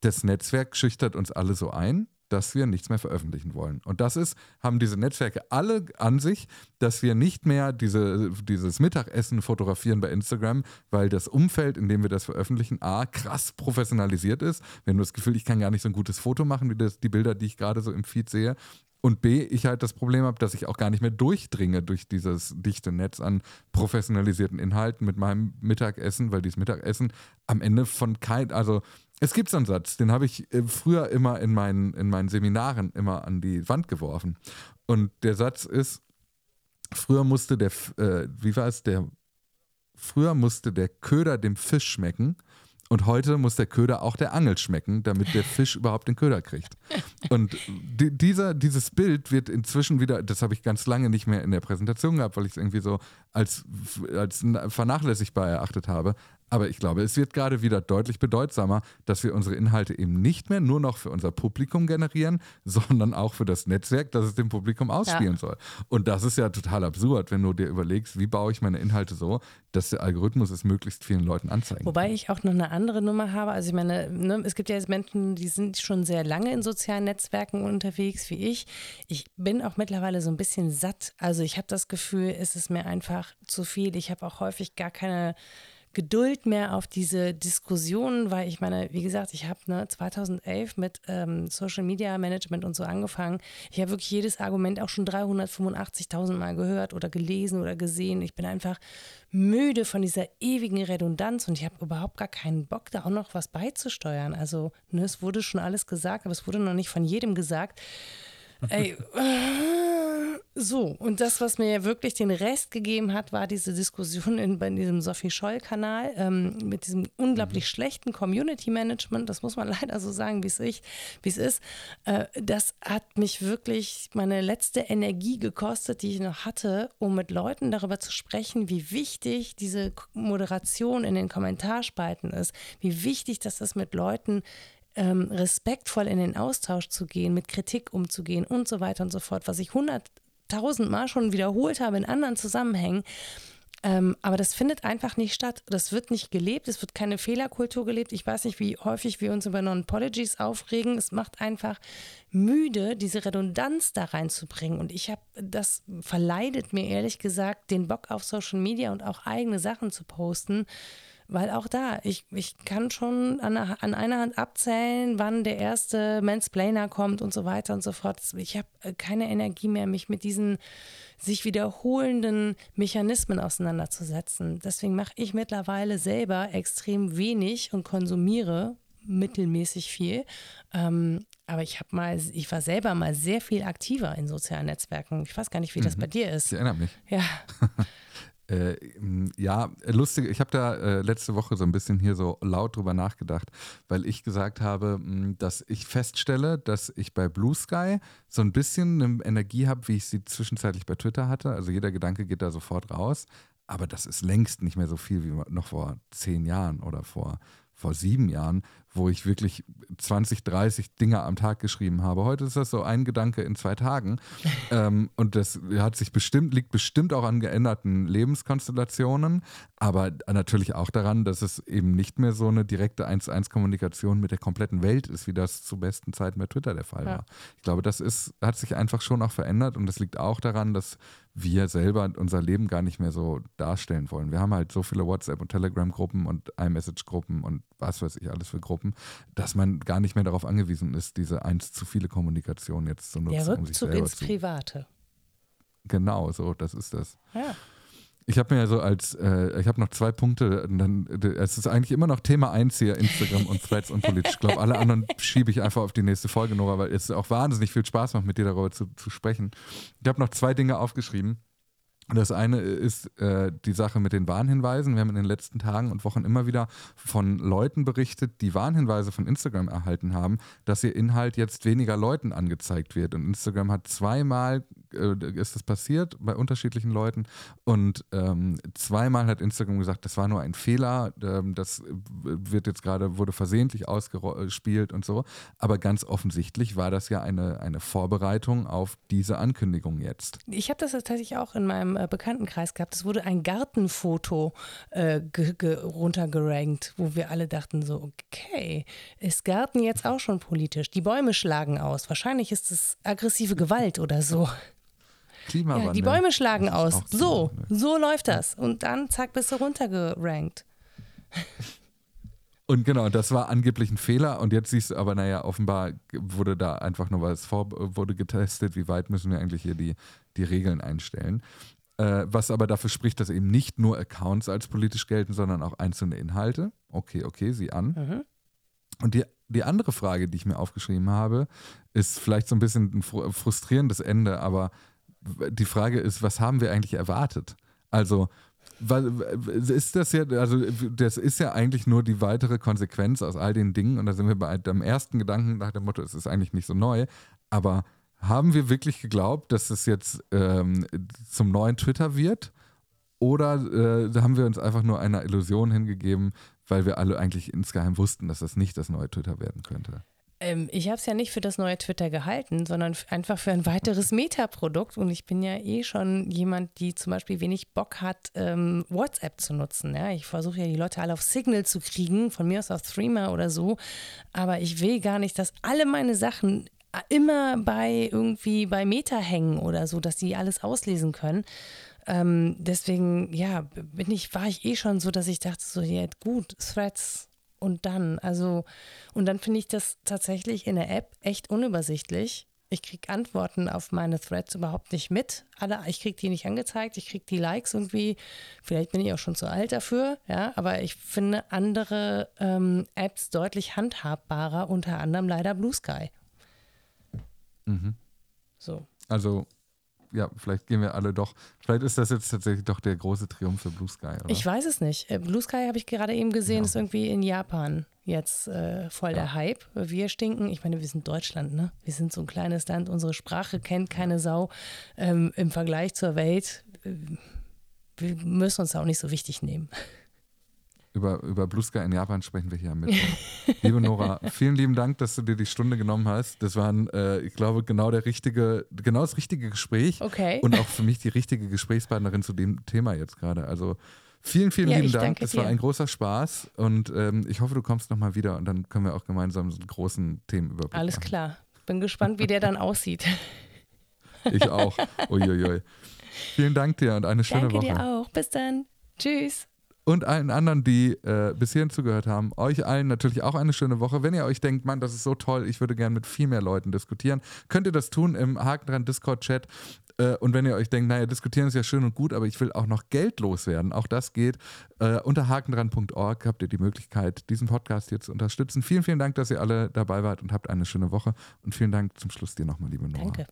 Das Netzwerk schüchtert uns alle so ein, dass wir nichts mehr veröffentlichen wollen. Und das ist, haben diese Netzwerke alle an sich, dass wir nicht mehr diese, dieses Mittagessen fotografieren bei Instagram, weil das Umfeld, in dem wir das veröffentlichen, A, krass professionalisiert ist. Wir haben das Gefühl, ich kann gar nicht so ein gutes Foto machen, wie das, die Bilder, die ich gerade so im Feed sehe. Und B, ich halt das Problem habe, dass ich auch gar nicht mehr durchdringe durch dieses dichte Netz an professionalisierten Inhalten mit meinem Mittagessen, weil dieses Mittagessen am Ende von kein, also es gibt so einen Satz, den habe ich äh, früher immer in meinen, in meinen Seminaren immer an die Wand geworfen. Und der Satz ist, früher musste der, äh, wie war es, der, früher musste der Köder dem Fisch schmecken und heute muss der Köder auch der Angel schmecken, damit der Fisch überhaupt den Köder kriegt. Und die, dieser, dieses Bild wird inzwischen wieder, das habe ich ganz lange nicht mehr in der Präsentation gehabt, weil ich es irgendwie so als, als vernachlässigbar erachtet habe. Aber ich glaube, es wird gerade wieder deutlich bedeutsamer, dass wir unsere Inhalte eben nicht mehr nur noch für unser Publikum generieren, [LAUGHS] sondern auch für das Netzwerk, das es dem Publikum ausspielen ja. soll. Und das ist ja total absurd, wenn du dir überlegst, wie baue ich meine Inhalte so, dass der Algorithmus es möglichst vielen Leuten anzeigen Wobei ich auch noch eine andere Nummer habe. Also ich meine, ne, es gibt ja jetzt Menschen, die sind schon sehr lange in sozialen Netzwerken unterwegs, wie ich. Ich bin auch mittlerweile so ein bisschen satt. Also ich habe das Gefühl, es ist mir einfach zu viel. Ich habe auch häufig gar keine Geduld mehr auf diese Diskussionen, weil ich meine, wie gesagt, ich habe ne, 2011 mit ähm, Social Media Management und so angefangen. Ich habe wirklich jedes Argument auch schon 385.000 Mal gehört oder gelesen oder gesehen. Ich bin einfach müde von dieser ewigen Redundanz und ich habe überhaupt gar keinen Bock, da auch noch was beizusteuern. Also, ne, es wurde schon alles gesagt, aber es wurde noch nicht von jedem gesagt. Ey, so, und das, was mir wirklich den Rest gegeben hat, war diese Diskussion in, bei diesem Sophie Scholl-Kanal ähm, mit diesem unglaublich mhm. schlechten Community-Management. Das muss man [LAUGHS] leider so sagen, wie es ist. Äh, das hat mich wirklich meine letzte Energie gekostet, die ich noch hatte, um mit Leuten darüber zu sprechen, wie wichtig diese Moderation in den Kommentarspalten ist, wie wichtig das ist, mit Leuten ähm, respektvoll in den Austausch zu gehen, mit Kritik umzugehen und so weiter und so fort, was ich hunderttausendmal schon wiederholt habe in anderen Zusammenhängen. Ähm, aber das findet einfach nicht statt. Das wird nicht gelebt. Es wird keine Fehlerkultur gelebt. Ich weiß nicht, wie häufig wir uns über Non-Apologies aufregen. Es macht einfach müde, diese Redundanz da reinzubringen. Und ich habe, das verleidet mir ehrlich gesagt, den Bock auf Social Media und auch eigene Sachen zu posten. Weil auch da, ich, ich kann schon an, an einer Hand abzählen, wann der erste Mansplainer kommt und so weiter und so fort. Ich habe äh, keine Energie mehr, mich mit diesen sich wiederholenden Mechanismen auseinanderzusetzen. Deswegen mache ich mittlerweile selber extrem wenig und konsumiere mittelmäßig viel. Ähm, aber ich habe mal, ich war selber mal sehr viel aktiver in sozialen Netzwerken. Ich weiß gar nicht, wie das mhm. bei dir ist. Ich erinnere mich. Ja. [LAUGHS] Äh, ja, lustig, ich habe da äh, letzte Woche so ein bisschen hier so laut drüber nachgedacht, weil ich gesagt habe, dass ich feststelle, dass ich bei Blue Sky so ein bisschen eine Energie habe, wie ich sie zwischenzeitlich bei Twitter hatte. Also jeder Gedanke geht da sofort raus. Aber das ist längst nicht mehr so viel wie noch vor zehn Jahren oder vor, vor sieben Jahren, wo ich wirklich 20, 30 Dinge am Tag geschrieben habe. Heute ist das so ein Gedanke in zwei Tagen. [LAUGHS] ähm, und das hat sich bestimmt, liegt bestimmt auch an geänderten Lebenskonstellationen, aber natürlich auch daran, dass es eben nicht mehr so eine direkte 1-1-Kommunikation mit der kompletten Welt ist, wie das zu besten Zeiten bei Twitter der Fall war. Ich glaube, das ist, hat sich einfach schon auch verändert und das liegt auch daran, dass wir selber unser Leben gar nicht mehr so darstellen wollen. Wir haben halt so viele WhatsApp- und Telegram-Gruppen und iMessage-Gruppen und was weiß ich alles für Gruppen, dass man gar nicht mehr darauf angewiesen ist, diese eins zu viele Kommunikation jetzt zu nutzen. Der Rückzug um sich selber ins zu Private. Genau, so, das ist das. Ja. Ich habe mir ja so als, äh, ich habe noch zwei Punkte, dann, es ist eigentlich immer noch Thema 1 hier, Instagram und Threads und politisch. Ich glaube, alle anderen schiebe ich einfach auf die nächste Folge, Nora, weil es auch wahnsinnig viel Spaß macht, mit dir darüber zu, zu sprechen. Ich habe noch zwei Dinge aufgeschrieben. Das eine ist äh, die Sache mit den Warnhinweisen. Wir haben in den letzten Tagen und Wochen immer wieder von Leuten berichtet, die Warnhinweise von Instagram erhalten haben, dass ihr Inhalt jetzt weniger Leuten angezeigt wird. Und Instagram hat zweimal, ist das passiert bei unterschiedlichen Leuten und ähm, zweimal hat Instagram gesagt, das war nur ein Fehler, ähm, das wird jetzt gerade, wurde versehentlich ausgespielt und so. Aber ganz offensichtlich war das ja eine, eine Vorbereitung auf diese Ankündigung jetzt. Ich habe das tatsächlich auch in meinem äh, Bekanntenkreis gehabt. Es wurde ein Gartenfoto äh, runtergerankt, wo wir alle dachten so, okay, ist Garten jetzt auch schon politisch? Die Bäume schlagen aus. Wahrscheinlich ist es aggressive Gewalt oder so. Klimawandel. Ja, die Bäume schlagen aus. So, so läuft das. Und dann zack, bist du runtergerankt. Und genau, das war angeblich ein Fehler und jetzt siehst du aber, naja, offenbar wurde da einfach nur was vor, wurde getestet, wie weit müssen wir eigentlich hier die, die Regeln einstellen. Äh, was aber dafür spricht, dass eben nicht nur Accounts als politisch gelten, sondern auch einzelne Inhalte. Okay, okay, sieh an. Mhm. Und die, die andere Frage, die ich mir aufgeschrieben habe, ist vielleicht so ein bisschen ein frustrierendes Ende, aber die Frage ist, was haben wir eigentlich erwartet? Also, ist das ja, also das ist ja eigentlich nur die weitere Konsequenz aus all den Dingen und da sind wir bei dem ersten Gedanken nach dem Motto, es ist eigentlich nicht so neu, aber haben wir wirklich geglaubt, dass es jetzt ähm, zum neuen Twitter wird? Oder äh, haben wir uns einfach nur einer Illusion hingegeben, weil wir alle eigentlich insgeheim wussten, dass das nicht das neue Twitter werden könnte? Ähm, ich habe es ja nicht für das neue Twitter gehalten, sondern einfach für ein weiteres Meta-Produkt. Und ich bin ja eh schon jemand, die zum Beispiel wenig Bock hat, ähm, WhatsApp zu nutzen. Ja? Ich versuche ja die Leute alle auf Signal zu kriegen, von mir aus auf Threema oder so. Aber ich will gar nicht, dass alle meine Sachen immer bei irgendwie bei Meta hängen oder so, dass die alles auslesen können. Ähm, deswegen, ja, bin ich, war ich eh schon so, dass ich dachte, so, ja, gut, Threads und dann. Also, und dann finde ich das tatsächlich in der App echt unübersichtlich. Ich kriege Antworten auf meine Threads überhaupt nicht mit. Alle, ich kriege die nicht angezeigt, ich kriege die Likes irgendwie. Vielleicht bin ich auch schon zu alt dafür, ja, aber ich finde andere ähm, Apps deutlich handhabbarer, unter anderem leider Blue Sky. Mhm. So. Also ja, vielleicht gehen wir alle doch. Vielleicht ist das jetzt tatsächlich doch der große Triumph für Blue Sky. Oder? Ich weiß es nicht. Äh, Blue Sky habe ich gerade eben gesehen, ja. ist irgendwie in Japan jetzt äh, voll ja. der Hype. Wir stinken. Ich meine, wir sind Deutschland, ne? Wir sind so ein kleines Land. Unsere Sprache kennt keine Sau ähm, im Vergleich zur Welt. Äh, wir müssen uns auch nicht so wichtig nehmen. Über, über Blue Sky in Japan sprechen wir hier mit. Liebe Nora, [LAUGHS] vielen lieben Dank, dass du dir die Stunde genommen hast. Das war, äh, ich glaube, genau der richtige, genau das richtige Gespräch. Okay. Und auch für mich die richtige Gesprächspartnerin zu dem Thema jetzt gerade. Also vielen, vielen ja, lieben Dank. Das war ein großer Spaß und ähm, ich hoffe, du kommst nochmal wieder und dann können wir auch gemeinsam so einen großen Themenüberblick Alles machen. klar. Bin gespannt, wie der dann aussieht. [LAUGHS] Ich auch. Uiuiui. Vielen Dank dir und eine schöne Danke Woche. Danke dir auch. Bis dann. Tschüss und allen anderen, die äh, bis hierhin zugehört haben. Euch allen natürlich auch eine schöne Woche. Wenn ihr euch denkt, Mann, das ist so toll, ich würde gerne mit viel mehr Leuten diskutieren, könnt ihr das tun im Haken dran Discord-Chat. Äh, und wenn ihr euch denkt, naja, diskutieren ist ja schön und gut, aber ich will auch noch Geld loswerden, auch das geht. Äh, unter hakendran.org habt ihr die Möglichkeit, diesen Podcast hier zu unterstützen. Vielen, vielen Dank, dass ihr alle dabei wart und habt eine schöne Woche. Und vielen Dank zum Schluss dir nochmal, liebe Nora. Danke.